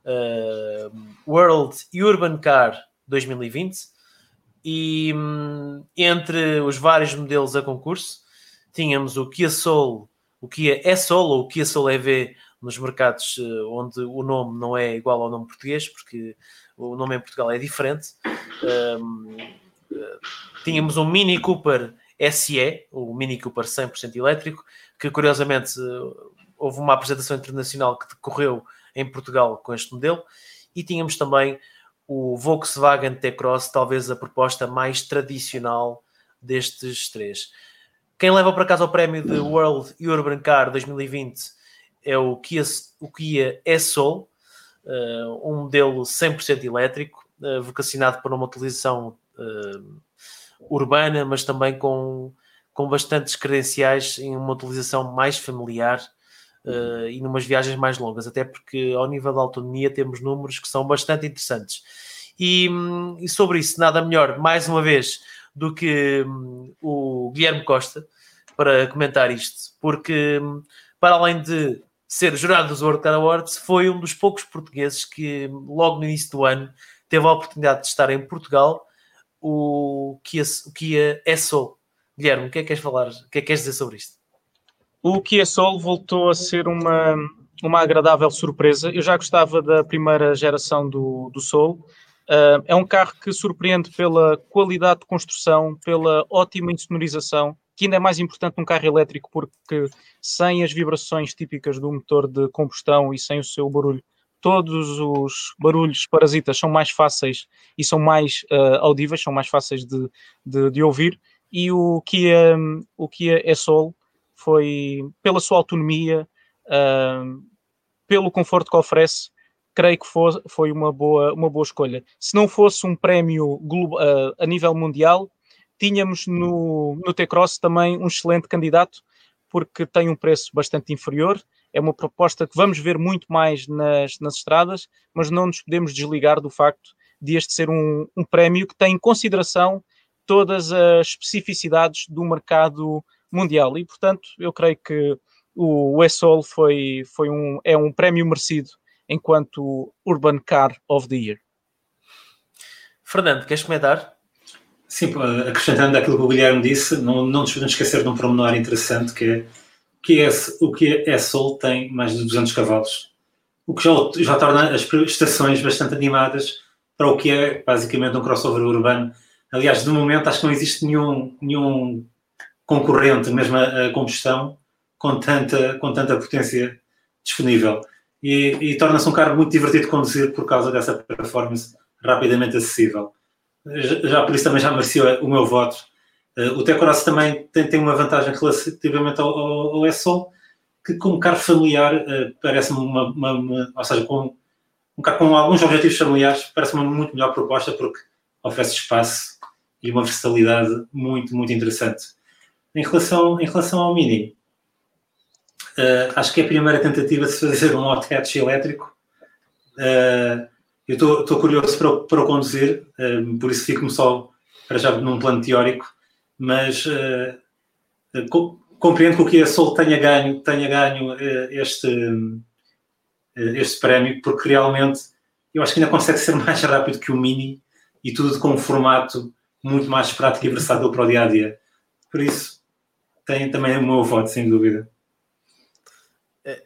uh, World Urban Car 2020 e um, entre os vários modelos a concurso tínhamos o Kia Soul, o Kia E-Soul ou o Kia Soul EV nos mercados uh, onde o nome não é igual ao nome português, porque o nome em Portugal é diferente. Um, uh, tínhamos um Mini Cooper SE, o Mini Cooper 100% elétrico, que curiosamente uh, houve uma apresentação internacional que decorreu em Portugal com este modelo, e tínhamos também o Volkswagen T-Cross, talvez a proposta mais tradicional destes três. Quem leva para casa o prémio de World Urban Car 2020 é o Kia, o Kia E-Soul, uh, um modelo 100% elétrico, uh, vocacionado para uma utilização uh, urbana, mas também com, com bastantes credenciais em uma utilização mais familiar uh, e numas viagens mais longas, até porque ao nível da autonomia temos números que são bastante interessantes. E, hum, e sobre isso, nada melhor, mais uma vez, do que um, o Guilherme Costa para comentar isto, porque um, para além de ser jurado dos World Car Awards, foi um dos poucos portugueses que logo no início do ano teve a oportunidade de estar em Portugal o Kia, o Kia Soul. Guilherme, o que é que queres falar? O que é que queres dizer sobre isto? O Kia Soul voltou a ser uma, uma agradável surpresa. Eu já gostava da primeira geração do, do Soul. Uh, é um carro que surpreende pela qualidade de construção, pela ótima insonorização, que ainda é mais importante num carro elétrico, porque sem as vibrações típicas do motor de combustão e sem o seu barulho, todos os barulhos parasitas são mais fáceis e são mais uh, audíveis, são mais fáceis de, de, de, ouvir. E o Kia, o Kia E-Soul foi pela sua autonomia, uh, pelo conforto que oferece, creio que foi, foi uma, boa, uma boa escolha. Se não fosse um prémio uh, a nível mundial, tínhamos no, no T-Cross também um excelente candidato, porque tem um preço bastante inferior. É uma proposta que vamos ver muito mais nas, nas estradas, mas não nos podemos desligar do facto de este ser um, um prémio que tem em consideração todas as especificidades do mercado mundial. E, portanto, eu creio que o ESOL foi, foi um, é um prémio merecido enquanto Urban Car of the Year. Fernando, queres comentar? Sim, acrescentando aquilo que o Guilherme disse, não, não nos podemos esquecer de um pormenor interessante que é que é, o que é Sol tem mais de 200 cavalos, o que já, já torna as estações bastante animadas para o que é basicamente um crossover urbano. Aliás, de momento acho que não existe nenhum, nenhum concorrente, mesmo a, a combustão, com tanta, com tanta potência disponível. E, e torna-se um carro muito divertido de conduzir por causa dessa performance rapidamente acessível. Já, já por isso também já merecia o meu voto. Uh, o T-Cross também tem, tem, uma vantagem relativamente ao, ao, ao que como carro familiar uh, parece-me uma, uma, uma, ou seja, com um carro com alguns objetivos familiares, parece-me uma muito melhor proposta porque oferece espaço e uma versatilidade muito, muito interessante. Em relação, em relação ao Mini, uh, acho que é a primeira tentativa de se fazer um hot hatch elétrico. Uh, eu estou curioso para, para o conduzir, uh, por isso fico-me só para já num plano teórico, mas co compreendo que o Kia Soul tenha ganho, tenha ganho este, este prémio, porque realmente eu acho que ainda consegue ser mais rápido que o Mini e tudo com um formato muito mais prático e versátil para o dia a dia. Por isso, tem também o meu voto, sem dúvida. É,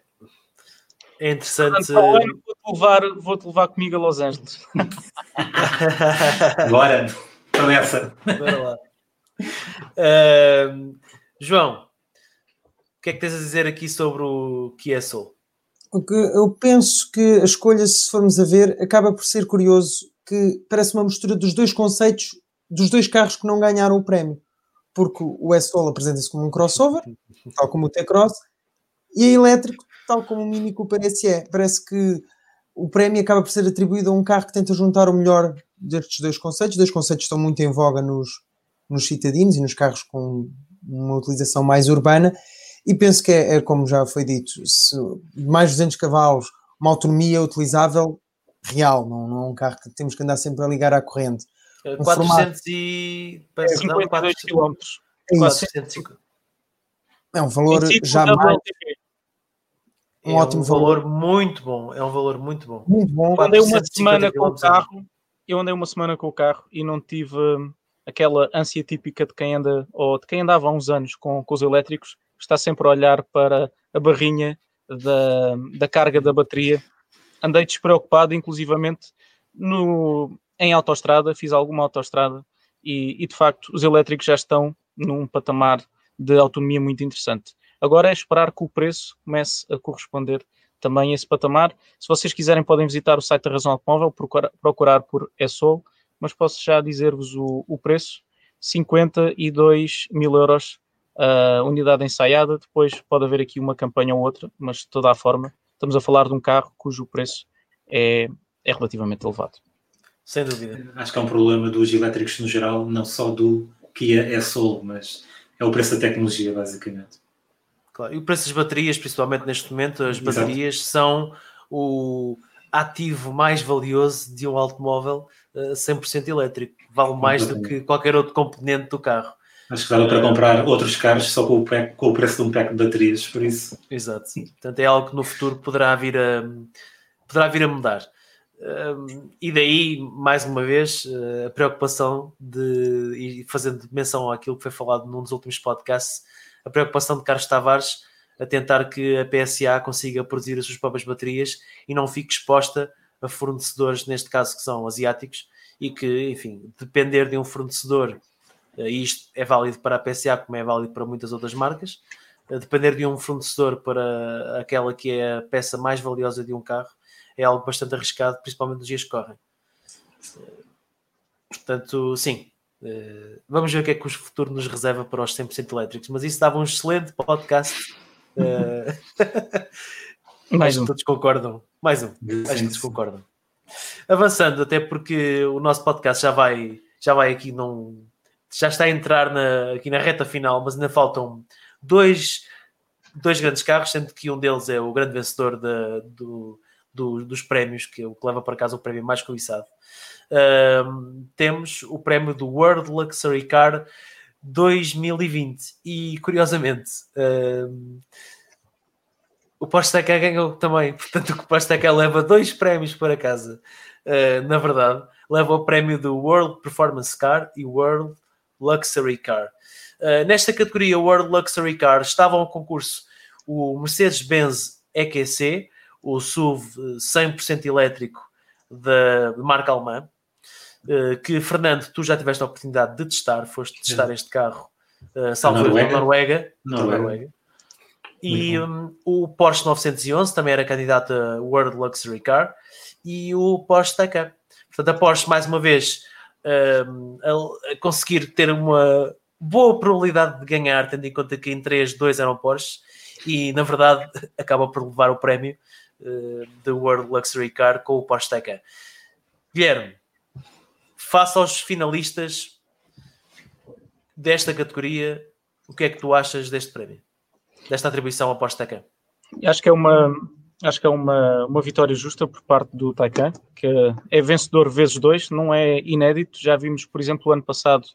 é interessante. Vou-te levar, vou levar comigo a Los Angeles. Bora, começa. Bora lá. Uh, João, o que é que tens a dizer aqui sobre o que é Soul? eu penso que a escolha, se formos a ver, acaba por ser curioso que parece uma mistura dos dois conceitos dos dois carros que não ganharam o prémio. Porque o S-Soul apresenta-se como um crossover, tal como o T-Cross, e a elétrico, tal como o Mini Cooper SE. Parece que o prémio acaba por ser atribuído a um carro que tenta juntar o melhor destes dois conceitos. Os dois conceitos estão muito em voga nos, nos citadinos e nos carros com uma utilização mais urbana. E penso que é, é como já foi dito, mais de 200 cavalos, uma autonomia utilizável real, não, não é um carro que temos que andar sempre a ligar à corrente. Um 400 e... É, 52 km. É, é um valor já mais... Um é ótimo um valor. valor. muito bom. É um valor muito bom. Muito bom. Eu andei uma semana com o carro. Eu andei uma semana com o carro e não tive hum, aquela ânsia típica de quem anda ou de quem andava há uns anos com, com os elétricos, está sempre a olhar para a barrinha da, da carga da bateria. Andei despreocupado, inclusivamente no, em autoestrada, fiz alguma autoestrada e, e de facto os elétricos já estão num patamar de autonomia muito interessante. Agora é esperar que o preço comece a corresponder também a esse patamar. Se vocês quiserem, podem visitar o site da Razão Automóvel, procurar, procurar por ESOL, mas posso já dizer-vos o, o, preço: 52 mil euros a uh, unidade ensaiada. Depois pode haver aqui uma campanha ou outra, mas de toda a forma, estamos a falar de um carro cujo preço é, é relativamente elevado. Sem dúvida. Acho que é um problema dos elétricos no geral, não só do Kia E-Soul, mas é o preço da tecnologia, basicamente. Claro. E o preço das baterias, principalmente neste momento, as baterias Exato. são o ativo mais valioso de um automóvel uh, eh, 100% elétrico. Vale mais do que qualquer outro componente do carro. Acho que dava para comprar outros carros só com o, pack, com o preço de um pack de baterias, por isso. Exato. Portanto, é algo que no futuro poderá vir a, poderá vir a mudar. E daí, mais uma vez, uh, a preocupação de, e fazendo menção àquilo que foi falado num dos últimos podcasts, a preocupação de Carlos Tavares a tentar que a PSA consiga produzir as suas próprias baterias e não fique exposta a fornecedores, neste caso que são asiáticos, e que, enfim, depender de um fornecedor, eh, e isto é válido para a PSA como é válido para muitas outras marcas, eh, depender de um fornecedor para aquela que é a peça mais valiosa de um carro é algo bastante arriscado, principalmente nos dias que correm. Eh, portanto, sim, Uh, vamos ver o que é que o futuro nos reserva para os 100% elétricos, mas isso dava um excelente podcast. Uh, Mais um. Todos concordam. Mais um. Acho que todos concordam. Avançando, até porque o nosso podcast já vai, já vai aqui num. Já está a entrar na, aqui na reta final, mas ainda faltam dois, dois grandes carros, sendo que um deles é o grande vencedor de, do, do, dos prémios, que é o que leva para casa o prémio mais cobiçado temos o prémio do World Luxury Car 2020 e curiosamente o Porsche Taycan ganhou também, portanto o Taycan leva dois prémios para casa. Uh, na verdade, leva o prémio do World Performance Car e World Luxury Car. Uh, nesta categoria World Luxury Car estavam ao concurso o Mercedes-Benz EQC, o SUV 100% elétrico da marca alemã, eh, que Fernando, tu já tiveste a oportunidade de testar, foste testar este carro, uh, salvo Noruega. Noruega, Noruega. Noruega. E um, o Porsche 911 também era candidato a World Luxury Car e o Porsche Taycan. Portanto, a Porsche, mais uma vez, um, a, conseguir ter uma boa probabilidade de ganhar, tendo em conta que em 3, 2 eram Porsche e, na verdade, acaba por levar o prémio da World Luxury Car com o Porsche Taycan. Guilherme, face aos finalistas desta categoria, o que é que tu achas deste prémio? Desta atribuição ao Porsche Taycan? Acho que é uma acho que é uma, uma vitória justa por parte do Taycan, que é vencedor vezes dois, não é inédito. Já vimos, por exemplo, o ano passado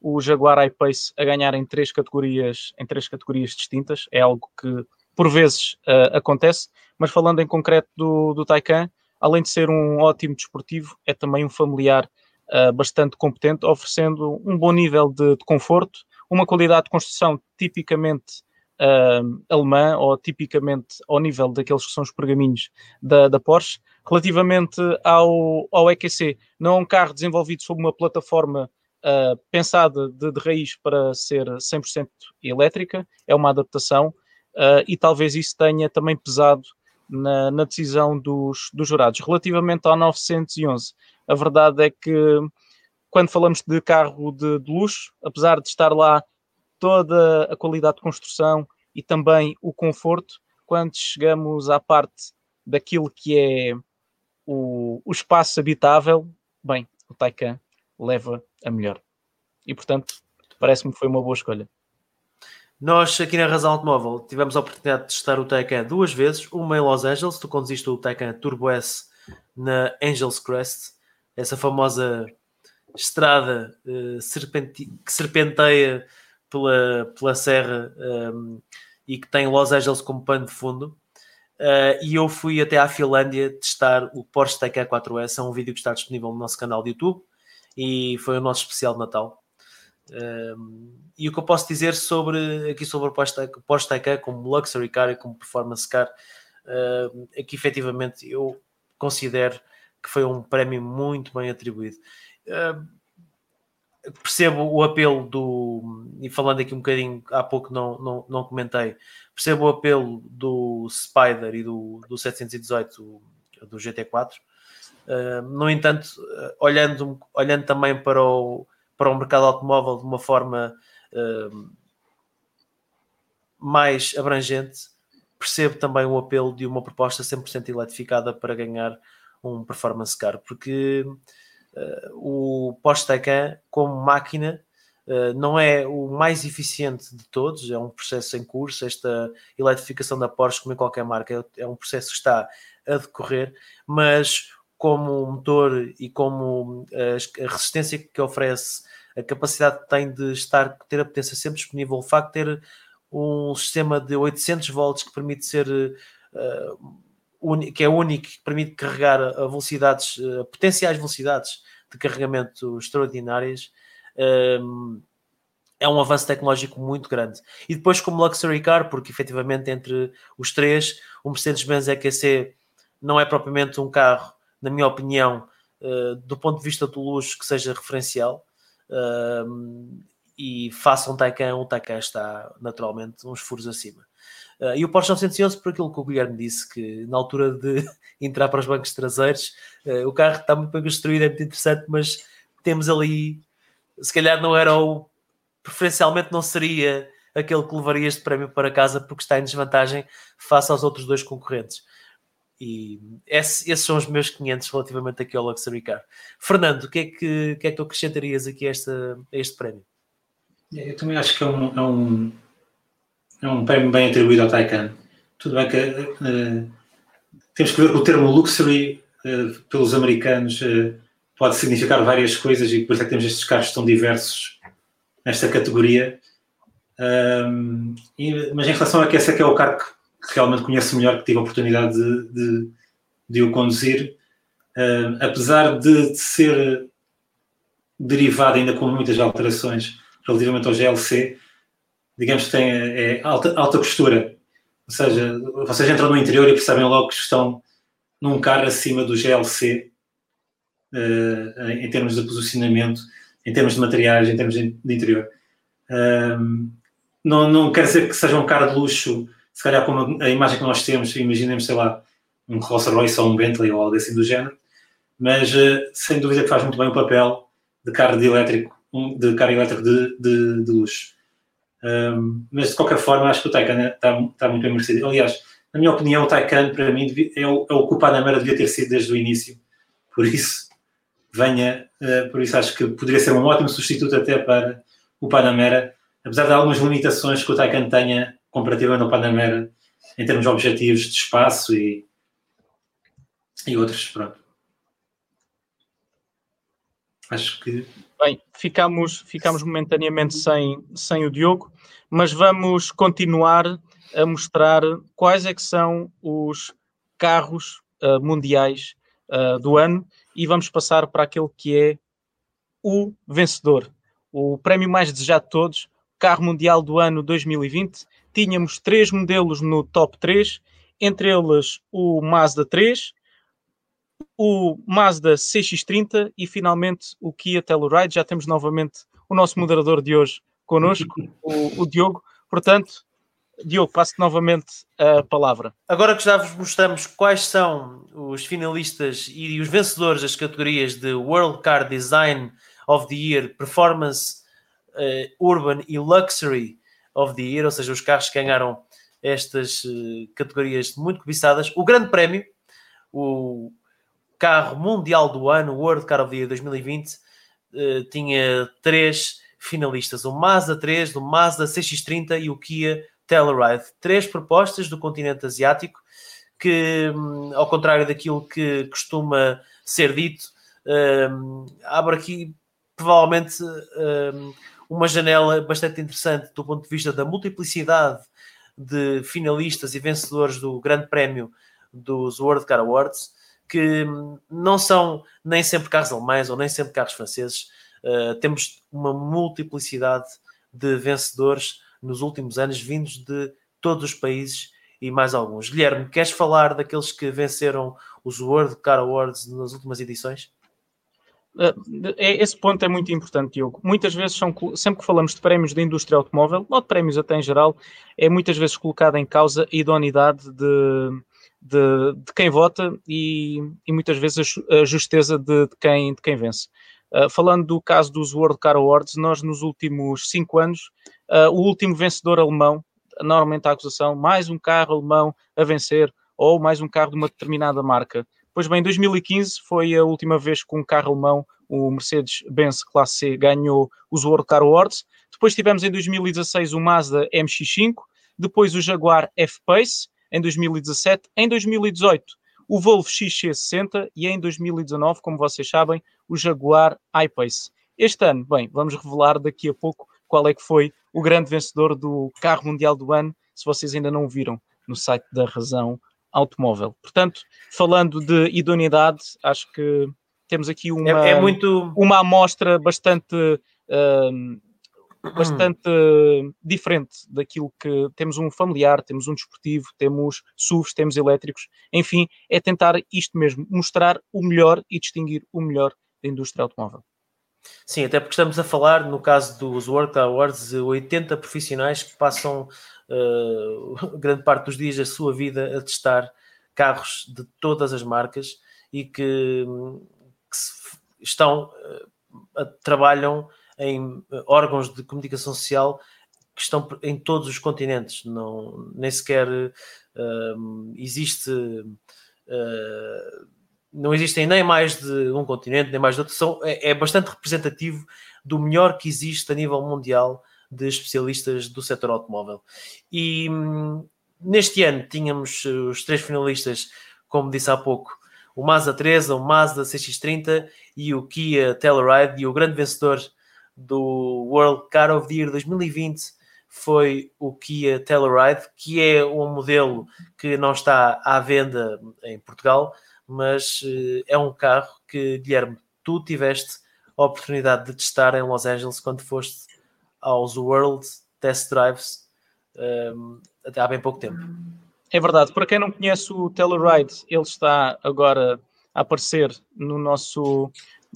o Jaguar I-Pace a ganhar em três categorias, em três categorias distintas. É algo que por vezes uh, acontece, mas falando em concreto do, do Taycan, além de ser um ótimo desportivo, é também um familiar uh, bastante competente, oferecendo um bom nível de, de, conforto, uma qualidade de construção tipicamente uh, alemã ou tipicamente ao nível daqueles que são os pergaminhos da, da Porsche. Relativamente ao, ao EQC, não é um carro desenvolvido sob uma plataforma uh, pensada de, de, raiz para ser 100% elétrica, é uma adaptação e talvez isso tenha também pesado na, na, decisão dos, dos jurados. Relativamente ao 911, A verdade é que quando falamos de carro de, de luxo, apesar de estar lá toda a qualidade de construção e também o conforto, quando chegamos à parte daquilo que é o, o espaço habitável, bem, o Taycan leva a melhor. E portanto, parece-me que foi uma boa escolha. Nós aqui na Razão Automóvel tivemos a oportunidade de testar o Taycan duas vezes, uma em Los Angeles, tu conduziste o Taycan Turbo S na Angels Crest, essa famosa estrada uh, que serpenteia pela, pela serra um, e que tem Los Angeles como pano de fundo. Uh, e eu fui até à Finlândia testar o Porsche Taycan 4S. É um vídeo que está disponível no nosso canal de YouTube e foi o nosso especial de Natal. E o que eu posso dizer sobre aqui sobre o Porsche Taycan como luxury car e como performance car uh, é que efetivamente eu considero que foi um prémio muito bem atribuído. Uh, percebo o apelo do. E falando aqui um bocadinho, há pouco não, não, não comentei, percebo o apelo do Spider e do, do 718 do GT4. Uh, no entanto, olhando, olhando também para o, para o mercado automóvel de uma forma uh, mais abrangente, percebo também o apelo de uma proposta 100% eletrificada para ganhar um performance car, porque uh, o Porsche Taycan como máquina uh, não é o mais eficiente de todos, é um processo em curso, esta eletrificação da Porsche, como em qualquer marca, é, é um processo que está a decorrer, mas como motor e como uh, a resistência que oferece, a capacidade que tem de estar, ter a potência sempre disponível, o facto de ter um sistema de 800 volts que permite ser uh, que é único, que permite carregar a velocidades, a potenciais velocidades de carregamento extraordinárias, um, é um avanço tecnológico muito grande. E depois, como luxury car, porque efetivamente entre os três, o Mercedes-Benz EQC não é propriamente um carro, na minha opinião, uh, do ponto de vista do luxo, que seja referencial. Uh, e faça um Taycan, o Taycan está naturalmente uns furos acima. Uh, e o Porsche 911, por aquilo que o Guilherme disse, que na altura de entrar para os bancos traseiros, uh, o carro está muito bem construído, é muito interessante, mas temos ali, se calhar não era o, preferencialmente não seria aquele que levaria este prémio para casa porque está em desvantagem face aos outros dois concorrentes. E esse, esses são os meus 500 relativamente aqui ao Luxury Car. Fernando, o que é que, que, é que tu acrescentarias aqui a, esta, a este prémio? Eu também acho que é um, é um é um prémio bem atribuído ao Taycan. Tudo bem que uh, temos que ver que o termo luxury uh, pelos americanos uh, pode significar várias coisas e por isso é que temos estes carros tão diversos nesta categoria. Um, e, mas em relação a que esse é que é o carro que realmente conheço melhor, que tive a oportunidade de, de, de o conduzir, apesar de, de ser derivado ainda com muitas alterações relativamente ao GLC, digamos que tem é, alta, alta costura. Ou seja, vocês entram no interior e percebem logo que estão num carro acima do GLC uh, em termos de posicionamento, em termos de materiais, em termos de, interior. Não, não quer dizer que seja um carro de luxo, se calhar como a imagem que nós temos, imaginemos, sei lá, um Rolls Royce ou um Bentley ou algo assim do género, mas uh, sem dúvida que faz muito bem o papel de carro de elétrico, de carro elétrico de, de, de luxo. Um, mas de qualquer forma, acho que o Taycan está, está muito bem merecido. Aliás, na minha opinião, o Taycan, para mim, é o, é o que o Panamera devia ter sido desde o início. Por isso, venha, uh, por isso acho que poderia ser um ótimo substituto até para o Panamera, apesar de algumas limitações que o Taycan tenha comparativamente ao Panamera em termos de objetivos de espaço e, e outros. Pronto. Acho que. Bem, ficamos, ficamos momentaneamente sem, sem o Diogo mas vamos continuar a mostrar quais é que são os carros uh, mundiais uh, do ano e vamos passar para aquele que é o vencedor, o prémio mais desejado de todos, carro mundial do ano 2020. Tínhamos três modelos no top 3, entre eles o Mazda 3, o Mazda CX-30 e finalmente o Kia Telluride. Já temos novamente o nosso moderador de hoje connosco, o, o Diogo. Portanto, Diogo, passo novamente a palavra. Agora que já vos mostramos quais são os finalistas e os vencedores das categorias de World Car Design of the Year, Performance uh, Urban e Luxury of the Year, ou seja, os carros que ganharam estas uh, categorias muito cobiçadas, o Grande Prémio, o carro mundial do ano, World Car of the Year 2020, uh, tinha três finalistas: o Mazda 3, o Mazda CX-30 e o Kia Telluride. Três propostas do continente asiático que, hum, ao contrário daquilo que costuma ser dito, um, abre aqui provavelmente um, uma janela bastante interessante do ponto de vista da multiplicidade de finalistas e vencedores do Grande Prémio dos World Car Awards, que hum, não são nem sempre carros alemães ou nem sempre carros franceses. Uh, temos uma multiplicidade de vencedores nos últimos anos, vindos de todos os países e mais alguns. Guilherme, queres falar daqueles que venceram os World Car Awards nas últimas edições? Uh, esse ponto é muito importante, Diogo. Muitas vezes, são, sempre que falamos de prémios da indústria automóvel, ou de prémios até em geral, é muitas vezes colocada em causa a idoneidade de, de, de quem vota e, e, muitas vezes a justeza de, de quem, de quem vence. Uh, falando do caso dos World Car Awards, nós nos últimos cinco anos uh, o último vencedor alemão, normalmente a acusação, mais um carro alemão a vencer, ou mais um carro de uma determinada marca. Pois bem, em 2015 foi a última vez que um carro alemão, o Mercedes-Benz Classe C, ganhou os World Car Awards. Depois tivemos em 2016 o Mazda MX-5, depois o Jaguar F-Pace, em 2017. Em 2018, o Volvo XC60 e em 2019, como vocês sabem, o Jaguar I-Pace. Este ano, bem, vamos revelar daqui a pouco qual é que foi o grande vencedor do carro mundial do ano, se vocês ainda não viram no site da Razão Automóvel. Portanto, falando de idoneidade, acho que temos aqui uma, é, é muito... uma amostra bastante, uh, bastante diferente daquilo que temos um familiar, temos um desportivo, temos SUVs, temos elétricos, enfim, é tentar isto mesmo, mostrar o melhor e distinguir o melhor da indústria automóvel. Sim, até porque estamos a falar, no caso dos Work Awards, 80 profissionais que passam uh, grande parte dos dias da sua vida a testar carros de todas as marcas e que, que estão, uh, trabalham em órgãos de comunicação social que estão em todos os continentes, não, nem sequer uh, existe uh, não existem nem mais de um continente, nem mais de outro, são, é, é, bastante representativo do melhor que existe a nível mundial de especialistas do setor automóvel. E hum, neste ano tínhamos os três finalistas, como disse há pouco, o Mazda 3, o Mazda CX-30 e o Kia Telluride, e o grande vencedor do World Car of the Year 2020 foi o Kia Telluride, que é um modelo que não está à venda em Portugal, mas uh, é um carro que, Guilherme, tu tiveste a oportunidade de testar em Los Angeles quando foste aos World Test Drives um, ehm, até há bem pouco tempo. É verdade. Para quem não conhece o Telluride, ele está agora a aparecer no nosso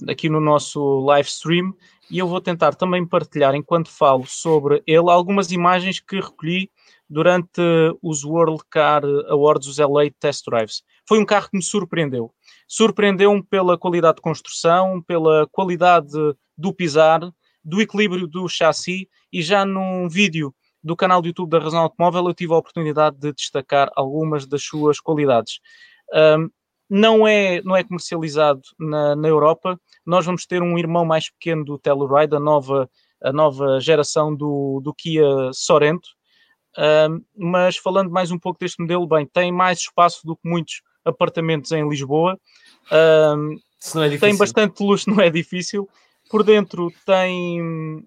aqui no nosso live stream e eu vou tentar também partilhar enquanto falo sobre ele algumas imagens que recolhi durante os World Car Awards, os LA Test Drives. Foi um carro que me surpreendeu. Surpreendeu-me pela qualidade de construção, pela qualidade do pisar, do equilíbrio do chassi e já num vídeo do canal do YouTube da Razão Automóvel eu tive a oportunidade de destacar algumas das suas qualidades. Um, não é, não é comercializado na, na Europa. Nós vamos ter um irmão mais pequeno do Telluride, a nova, a nova geração do, do Kia Sorento, um, mas falando mais um pouco deste modelo, bem, tem mais espaço do que muitos apartamentos em Lisboa. Um, é tem bastante luxo, não é difícil. Por dentro tem,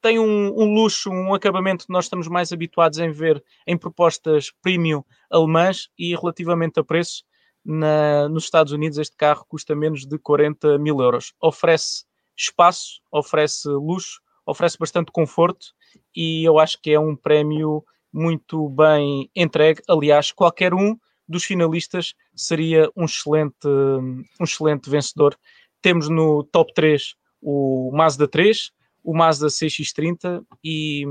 tem um, um, luxo, um acabamento que nós estamos mais habituados em ver em propostas premium alemãs e relativamente a preço. Na, nos Estados Unidos, este carro custa menos de 40 mil euros. Oferece espaço, oferece luxo, oferece bastante conforto e eu acho que é um prémio muito bem entregue. Aliás, qualquer um dos finalistas seria um excelente, um excelente vencedor. Temos no top 3 o Mazda 3, o Mazda CX-30 e,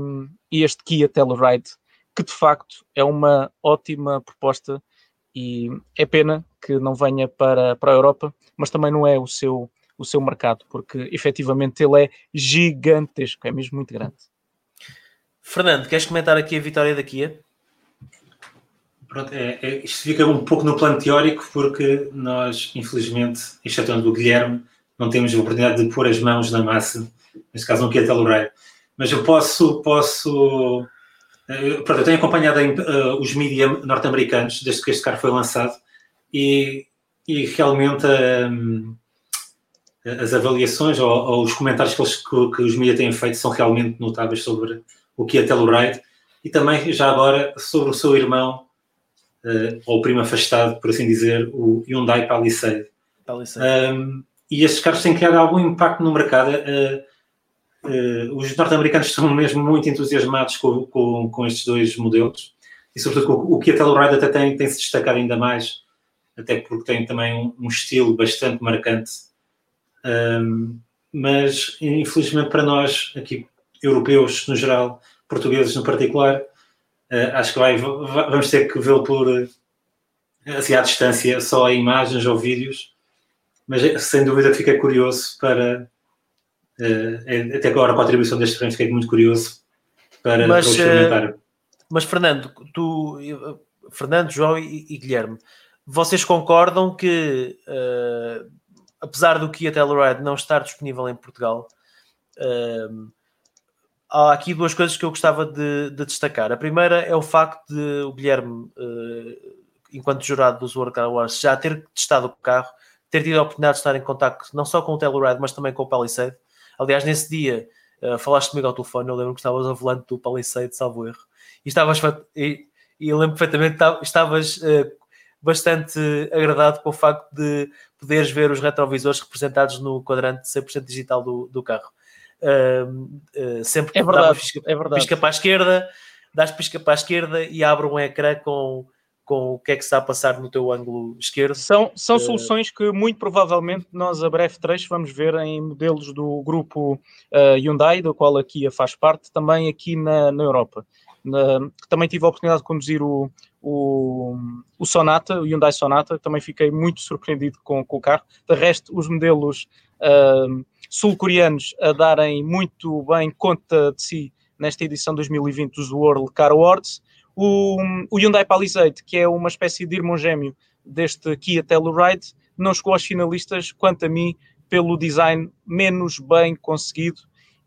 e este Kia Telluride, que de facto é uma ótima proposta e é pena que não venha para, para a Europa, mas também não é o seu, o seu mercado, porque efetivamente ele é gigantesco, é mesmo muito grande. Fernando, queres comentar aqui a vitória da Kia? Pronto, é, é, isto fica um pouco no plano teórico, porque nós, infelizmente, excetuando o Guilherme, não temos a oportunidade de pôr as mãos na massa, neste caso no Kia Telluride. Mas eu posso, posso eu, pronto, eu tenho acompanhado uh, os mídias norte-americanos desde que este carro foi lançado e, e realmente um, as avaliações ou, ou, os comentários que, eles, que, que os mídias têm feito são realmente notáveis sobre o que é e também já agora sobre o seu irmão uh, ou primo afastado, por assim dizer, o Hyundai Palisade. Um, e estes carros têm criado algum impacto no mercado. Uh, os norte-americanos estão mesmo muito entusiasmados com, com, com, estes dois modelos e, sobretudo, o, o Kia Telluride até tem, tem se destacado ainda mais, até porque tem também um, um estilo bastante marcante. Um, mas, infelizmente, para nós, aqui, europeus no geral, portugueses no particular, uh, acho que vai, vamos ter que vê-lo por assim à distância, só em imagens ou vídeos, mas sem dúvida fica curioso para Uh, até agora, com a atribuição deste terreno, fiquei muito curioso para, mas, para experimentar. Uh, mas, Fernando, tu, Fernando, João e, e Guilherme, vocês concordam que, apesar do Kia Telluride não estar disponível em Portugal, há aqui duas coisas que eu gostava de, de, destacar. A primeira é o facto de o Guilherme, enquanto jurado dos World Car Wars, já ter testado o carro, ter tido a oportunidade de estar em contato não só com o Telluride, mas também com o Palisade Aliás, nesse dia uh, falaste comigo ao telefone, eu lembro que estavas ao volante do Palisade, salvo erro, e estavas e, e eu lembro perfeitamente que estavas uh, bastante agradado com o facto de poderes ver os retrovisores representados no quadrante 100% digital do, do carro. Uh, sempre que é verdade, pisca, é verdade. pisca para a esquerda, dás pisca para a esquerda e abre um ecrã com com o que é que está a passar no teu ângulo esquerdo. São, são uh, soluções que muito provavelmente nós a breve trecho vamos ver em modelos do grupo uh, Hyundai, do qual a Kia faz parte, também aqui na, na Europa. Na, também tive a oportunidade de conduzir o, o, o, Sonata, o Hyundai Sonata, também fiquei muito surpreendido com, com o carro. De resto, os modelos sul-coreanos a darem muito bem conta de si nesta edição 2020 dos World Car Awards. O, o Hyundai Palisade, que é uma espécie de irmão gêmeo deste Kia Telluride, não chegou aos finalistas, quanto a mim, pelo design menos bem conseguido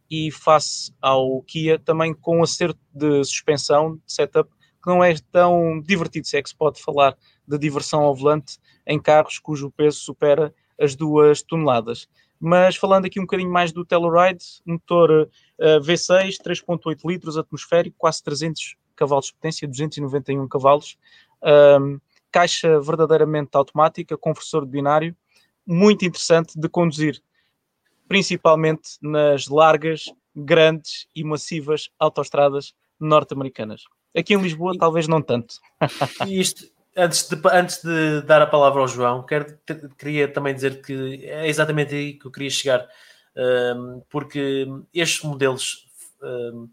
e face ao Kia também com um acerto de suspensão, de setup, que não é tão divertido, se é que se pode falar de diversão ao volante em carros cujo peso supera as duas toneladas. Mas falando aqui um bocadinho mais do Telluride, motor uh, V6, 3.8 litros atmosférico, quase 300 cavalos de potência, 291 cavalos, um, caixa verdadeiramente automática, conversor de binário, muito interessante de conduzir, principalmente nas largas, grandes e massivas autoestradas norte-americanas. Aqui em Lisboa, e, talvez não tanto. isto, antes de, antes de dar a palavra ao João, quero, queria também dizer que é exatamente aí que eu queria chegar, um, porque estes modelos um,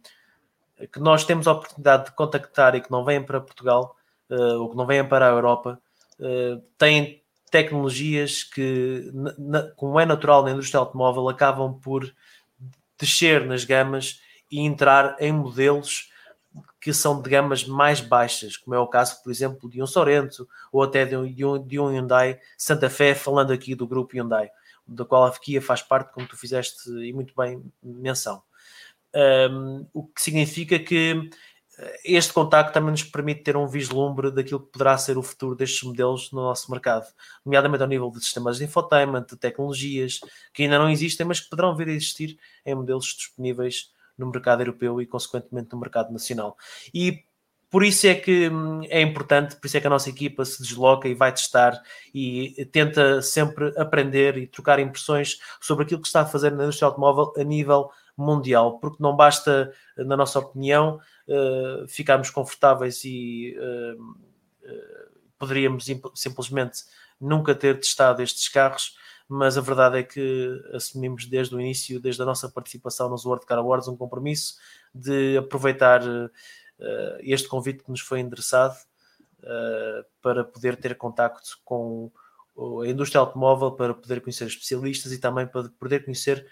que nós temos a oportunidade de contactar e que não vêm para Portugal uh, ou que não vêm para a Europa, uh, têm tecnologias que, na, como é natural na indústria automóvel, acabam por descer nas gamas e entrar em modelos que são de gamas mais baixas, como é o caso, por exemplo, de um Sorento ou até de um, de um, Hyundai Santa Fé, falando aqui do grupo Hyundai, da qual a Kia faz parte, como tu fizeste e muito bem menção. Um, o que significa que eh, este contacto também nos permite ter um vislumbre daquilo que poderá ser o futuro destes modelos no nosso mercado, nomeadamente ao nível de sistemas de infotainment, de tecnologias que ainda não existem, mas que poderão vir a existir em modelos disponíveis no mercado europeu e, consequentemente, no mercado nacional. E por isso é que hum, é importante, por isso é que a nossa equipa se desloca e vai testar e tenta sempre aprender e trocar impressões sobre aquilo que está a fazer na indústria automóvel a nível mundial, porque não basta, na nossa opinião, uh, ficarmos confortáveis e uh, uh, poderíamos simplesmente nunca ter testado estes carros, mas a verdade é que assumimos desde o início, desde a nossa participação nos World Car Awards, um compromisso de aproveitar uh, este convite que nos foi endereçado uh, para poder ter contacto com a indústria automóvel, para poder conhecer especialistas e também para poder conhecer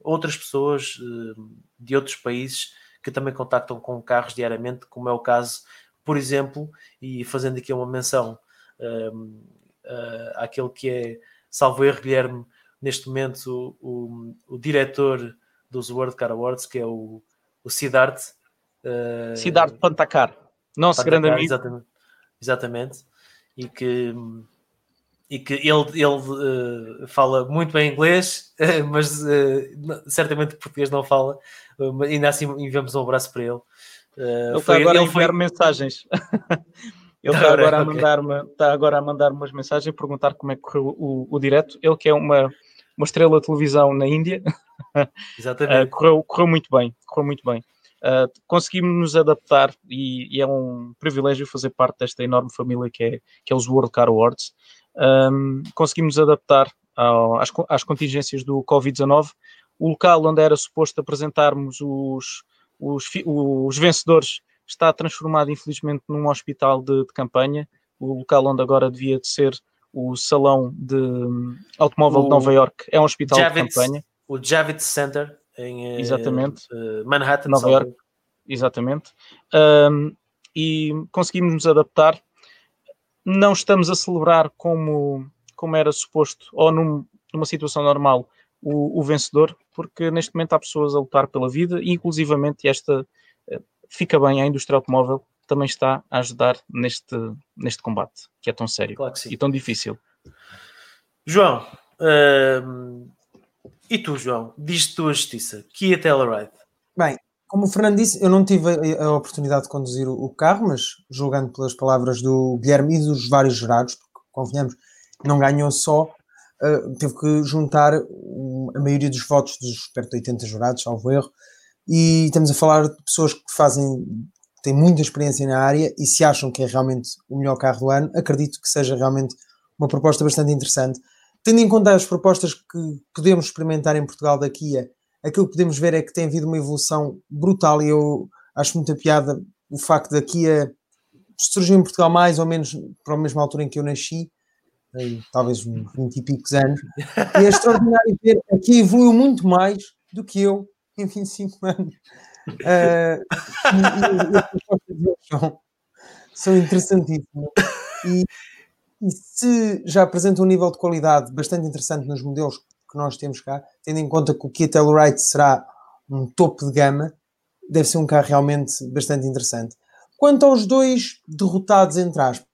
outras pessoas uh, de outros países que também contactam com carros diariamente, como é o caso, por exemplo, e fazendo aqui uma menção uh, àquele que é, salvo erro, Guilherme, neste momento o, o, o diretor dos World Car Awards, que é o, o Siddharth. Uh, Siddharth Pantakar, nosso Pantakar, grande amigo. Exatamente, exatamente. E que, e que ele, ele uh, fala muito bem inglês, mas uh, certamente português não fala. Uh, ainda assim enviamos um abraço para ele. ele está agora ele a enviar foi... mensagens. Ele está agora, a mandar-me está agora a mandar umas mensagens a perguntar como é que correu o, o direto. Ele que é uma, uma estrela de televisão na Índia. Exatamente. Uh, correu, correu muito bem, correu muito bem. Uh, conseguimos nos adaptar e, e, é um privilégio fazer parte desta enorme família que é, que é os World Car Awards. Um, conseguimos nos adaptar ao, às, às contingências do Covid-19. O local onde era suposto apresentarmos os, os, os vencedores está transformado, infelizmente, num hospital de, de campanha. O local onde agora devia de ser o salão de hum, automóvel o de Nova York é um hospital Javits, de campanha. O Javits Center em eh, Exatamente. Uh, Manhattan, Nova York. Exatamente. Um, e conseguimos nos adaptar. Não estamos a celebrar como, como era suposto, ou num, numa situação normal, o, o, vencedor, porque neste momento há pessoas a lutar pela vida, e inclusivamente esta eh, fica bem a indústria automóvel também está a ajudar neste, neste combate, que é tão sério claro e tão difícil. João, uh, e tu, João, diz tua justiça, Kia Telluride. Bem, como o Fernando disse, eu não tive a, a oportunidade de conduzir o, o, carro, mas julgando pelas palavras do Guilherme e dos vários jurados, porque convenhamos, não ganhou só, uh, teve que juntar a maioria dos votos dos perto de 80 jurados, salvo erro, e estamos a falar de pessoas que fazem têm muita experiência na área e se acham que é realmente o melhor carro do ano, acredito que seja realmente uma proposta bastante interessante. Tendo em conta as propostas que podemos experimentar em Portugal da Kia, aquilo que podemos ver é que tem havido uma evolução brutal e eu acho muita piada o facto da Kia surgiu em Portugal mais ou menos para a mesma altura em que eu nasci, talvez uns 20 e picos anos, e é extraordinário ver que a Kia evoluiu muito mais do que eu em 25 anos. Uh, e, e, são, são interessantíssimas. E, e, se já apresenta um nível de qualidade bastante interessante nos modelos que nós temos cá, tendo em conta que o Kia Telluride será um topo de gama, deve ser um carro realmente bastante interessante. Quanto aos dois derrotados, entre aspas,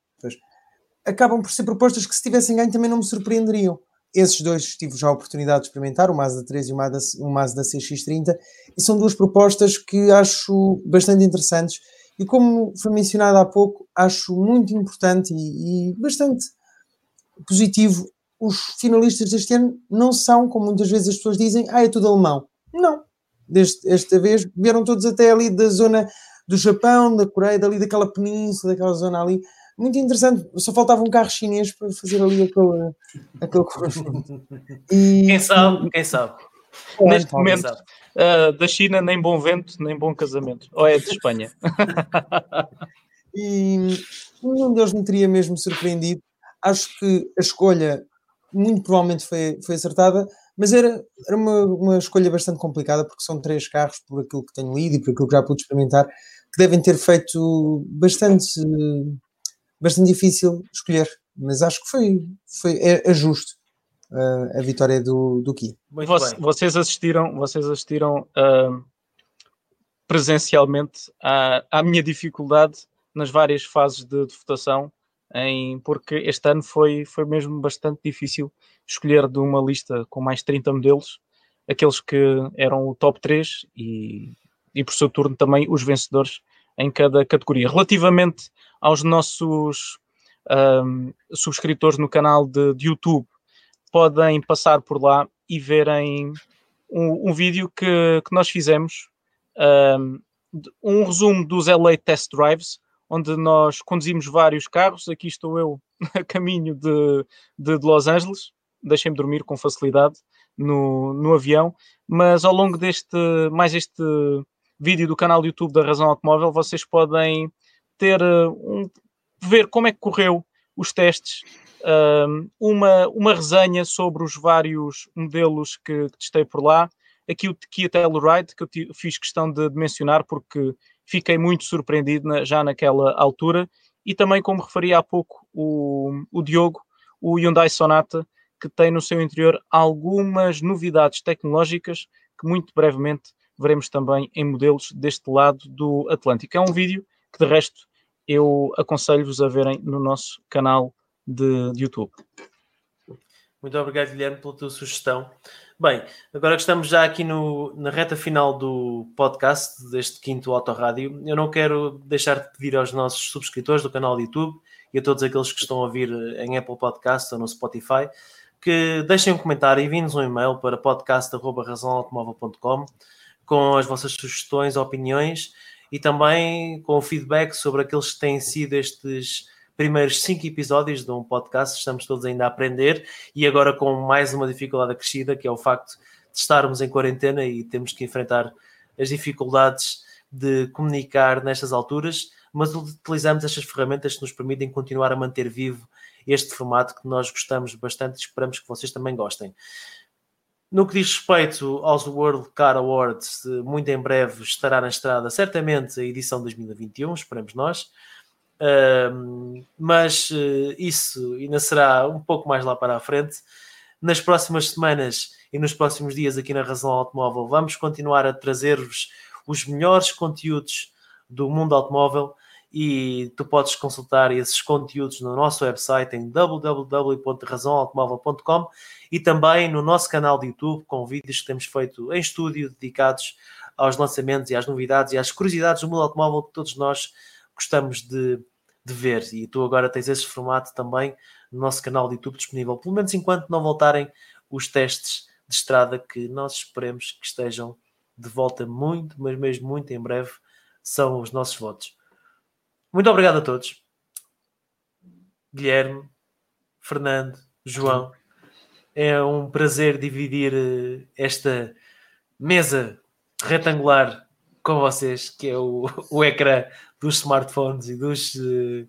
acabam por ser propostas que se tivessem ganho também não me surpreenderiam. Esses dois tive já a oportunidade de experimentar, o Mazda 3 e o Mazda, o Mazda CX-30, e são duas propostas que acho bastante interessantes e como foi mencionado há pouco, acho muito importante e, e bastante positivo os finalistas deste ano não são, como muitas vezes as pessoas dizem, ah, é tudo alemão. Não. Deste, esta vez vieram todos até ali da zona do Japão, da Coreia, dali daquela península, daquela zona ali muito interessante. Só faltava um carro chinês para fazer ali aquele, aquele conjunto. E, quem sabe, quem sabe. Neste momento, uh, da China, nem bom vento, nem bom casamento. Ou é de Espanha. e nenhum deles me teria mesmo surpreendido. Acho que a escolha muito provavelmente foi, foi acertada, mas era, era uma, uma escolha bastante complicada porque são três carros, por aquilo que tenho lido e por aquilo que já pude experimentar, que devem ter feito bastante bastante difícil escolher, mas acho que foi, foi é, é justo uh, a vitória do, do Ki. Vocês assistiram, vocês assistiram uh, presencialmente à, à minha dificuldade nas várias fases de, de, votação, em, porque este ano foi, foi mesmo bastante difícil escolher de uma lista com mais 30 modelos, aqueles que eram o top 3 e, e por seu turno também os vencedores em cada categoria. Relativamente aos nossos um, subscritores no canal de, de, YouTube, podem passar por lá e verem um, um vídeo que, que, nós fizemos, um, um resumo dos LA Test Drives, onde nós conduzimos vários carros. Aqui estou eu a caminho de, de, de Los Angeles, deixem-me dormir com facilidade no, no avião, mas ao longo deste, mais este vídeo do canal YouTube da Razão Automóvel, vocês podem ter um, ver como é que correu os testes, uma, uma resenha sobre os vários modelos que, que testei por lá. Aqui o Kia Telluride, que eu fiz questão de, de mencionar porque fiquei muito surpreendido na, já naquela altura. E também, como referi há pouco o, o Diogo, o Hyundai Sonata, que tem no seu interior algumas novidades tecnológicas que muito brevemente veremos também em modelos deste lado do Atlântico. É um vídeo que, de resto, eu aconselho-vos a verem no nosso canal de, de YouTube. Muito obrigado, Guilherme, pela tua sugestão. Bem, agora que estamos já aqui no, na reta final do podcast, deste quinto Autorádio, eu não quero deixar de pedir aos nossos subscritores do canal de YouTube e a todos aqueles que estão a ouvir em Apple Podcast ou no Spotify que deixem um comentário e enviem-nos um e-mail para podcast.razãoautomóvel.com com as vossas sugestões, opiniões e também com o feedback sobre aqueles que têm sido estes primeiros cinco episódios de um podcast. Estamos todos ainda a aprender e agora com mais uma dificuldade acrescida, que é o facto de estarmos em quarentena e temos que enfrentar as dificuldades de comunicar nestas alturas, mas utilizamos estas ferramentas que nos permitem continuar a manter vivo este formato que nós gostamos bastante e esperamos que vocês também gostem. No que diz respeito aos World Car Awards, muito em breve estará na estrada certamente a edição 2021, esperamos nós. Uh, mas uh, isso ainda será um pouco mais lá para a frente. Nas próximas semanas e nos próximos dias aqui na Razão Automóvel vamos continuar a trazer-vos os melhores conteúdos do mundo automóvel e tu podes consultar esses conteúdos no nosso website em www.razãoautomóvel.com e também no nosso canal de YouTube com vídeos que temos feito em estúdio dedicados aos lançamentos e às novidades e às curiosidades do mundo automóvel que todos nós gostamos de, de ver. E tu agora tens esse formato também no nosso canal de YouTube disponível, pelo menos enquanto não voltarem os testes de estrada que nós esperemos que estejam de volta muito, mas mesmo muito em breve, são os nossos votos. Muito obrigado a todos. Guilherme, Fernando, João. É um prazer dividir eh, esta mesa retangular com vocês, que é o, o ecrã dos smartphones e dos, eh,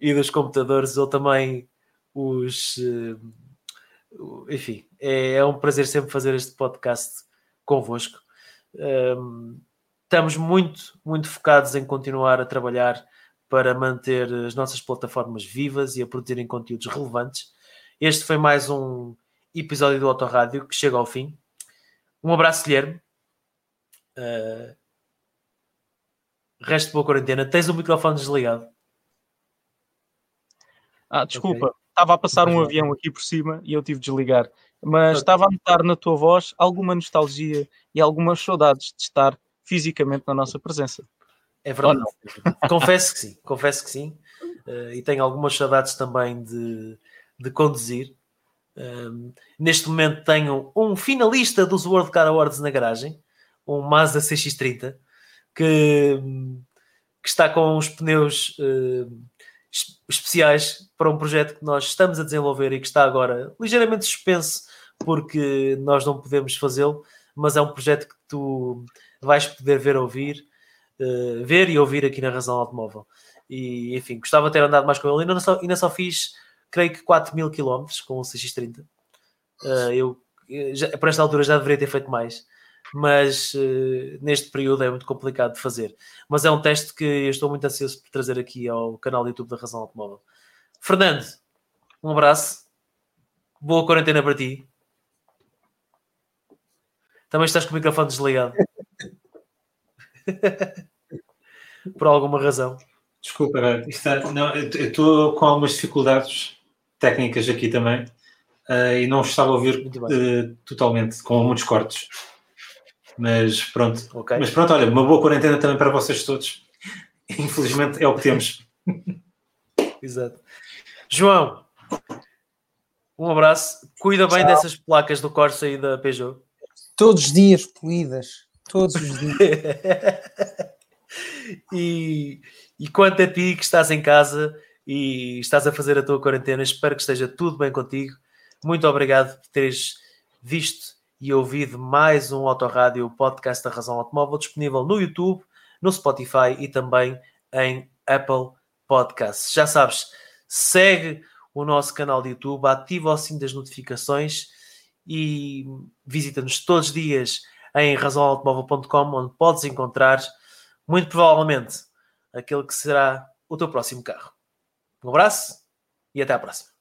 e dos computadores, ou também os. Eh, enfim, é, é um prazer sempre fazer este podcast convosco. Um, estamos muito, muito focados em continuar a trabalhar para manter as nossas plataformas vivas e a produzirem conteúdos relevantes. Este foi mais um episódio do Autorádio que chega ao fim. Um abraço, Guilherme. Uh, resto de boa quarentena. Tens o microfone desligado. Ah, desculpa. Okay. Estava a passar um avião aqui por cima e eu tive de desligar. Mas estava a notar na tua voz alguma nostalgia e algumas saudades de estar fisicamente na nossa presença. É verdade. confesso que sim, confesso que sim. Uh, e tenho algumas saudades também de, de conduzir. Um, neste momento tenho um finalista dos World Car Awards na garagem, um Mazda CX-30, que, que, está com os pneus uh, especiais para um projeto que nós estamos a desenvolver e que está agora ligeiramente suspenso porque nós não podemos fazê-lo, mas é um projeto que tu vais poder ver ouvir uh, ver e ouvir aqui na Razão Automóvel. E enfim, gostava de ter andado mais com ele. Ainda só, ainda só fiz, creio que 4 mil quilómetros com o CX30. Uh, eu, já, por esta altura, já deveria ter feito mais, mas uh, neste período é muito complicado de fazer. Mas é um teste que eu estou muito ansioso por trazer aqui ao canal do YouTube da Razão Automóvel. Fernando, um abraço. Boa quarentena para ti. Também estás com o microfone desligado. Por alguma razão. Desculpa, está, não, eu estou com algumas dificuldades técnicas aqui também uh, e não estava a ouvir uh, totalmente, com muitos cortes. Mas pronto. Okay. Mas pronto, olha, uma boa quarentena também para vocês todos. Infelizmente é o que temos. Exato. João, um abraço. Cuida bem Tchau. dessas placas do Corsa e da Peugeot. Todos os dias polidas. Todos os dias. e, e quanto a ti que estás em casa e estás a fazer a tua quarentena, espero que esteja tudo bem contigo. Muito obrigado por teres visto e ouvido mais um Autorádio Podcast da Razão Automóvel disponível no YouTube, no Spotify e também em Apple Podcasts. Já sabes, segue o nosso canal de YouTube, ativa o sininho das notificações e visita-nos todos os dias em razãoautomóvel.com, onde podes encontrar, muito provavelmente, aquele que será o teu próximo carro. Um abraço e até à próxima.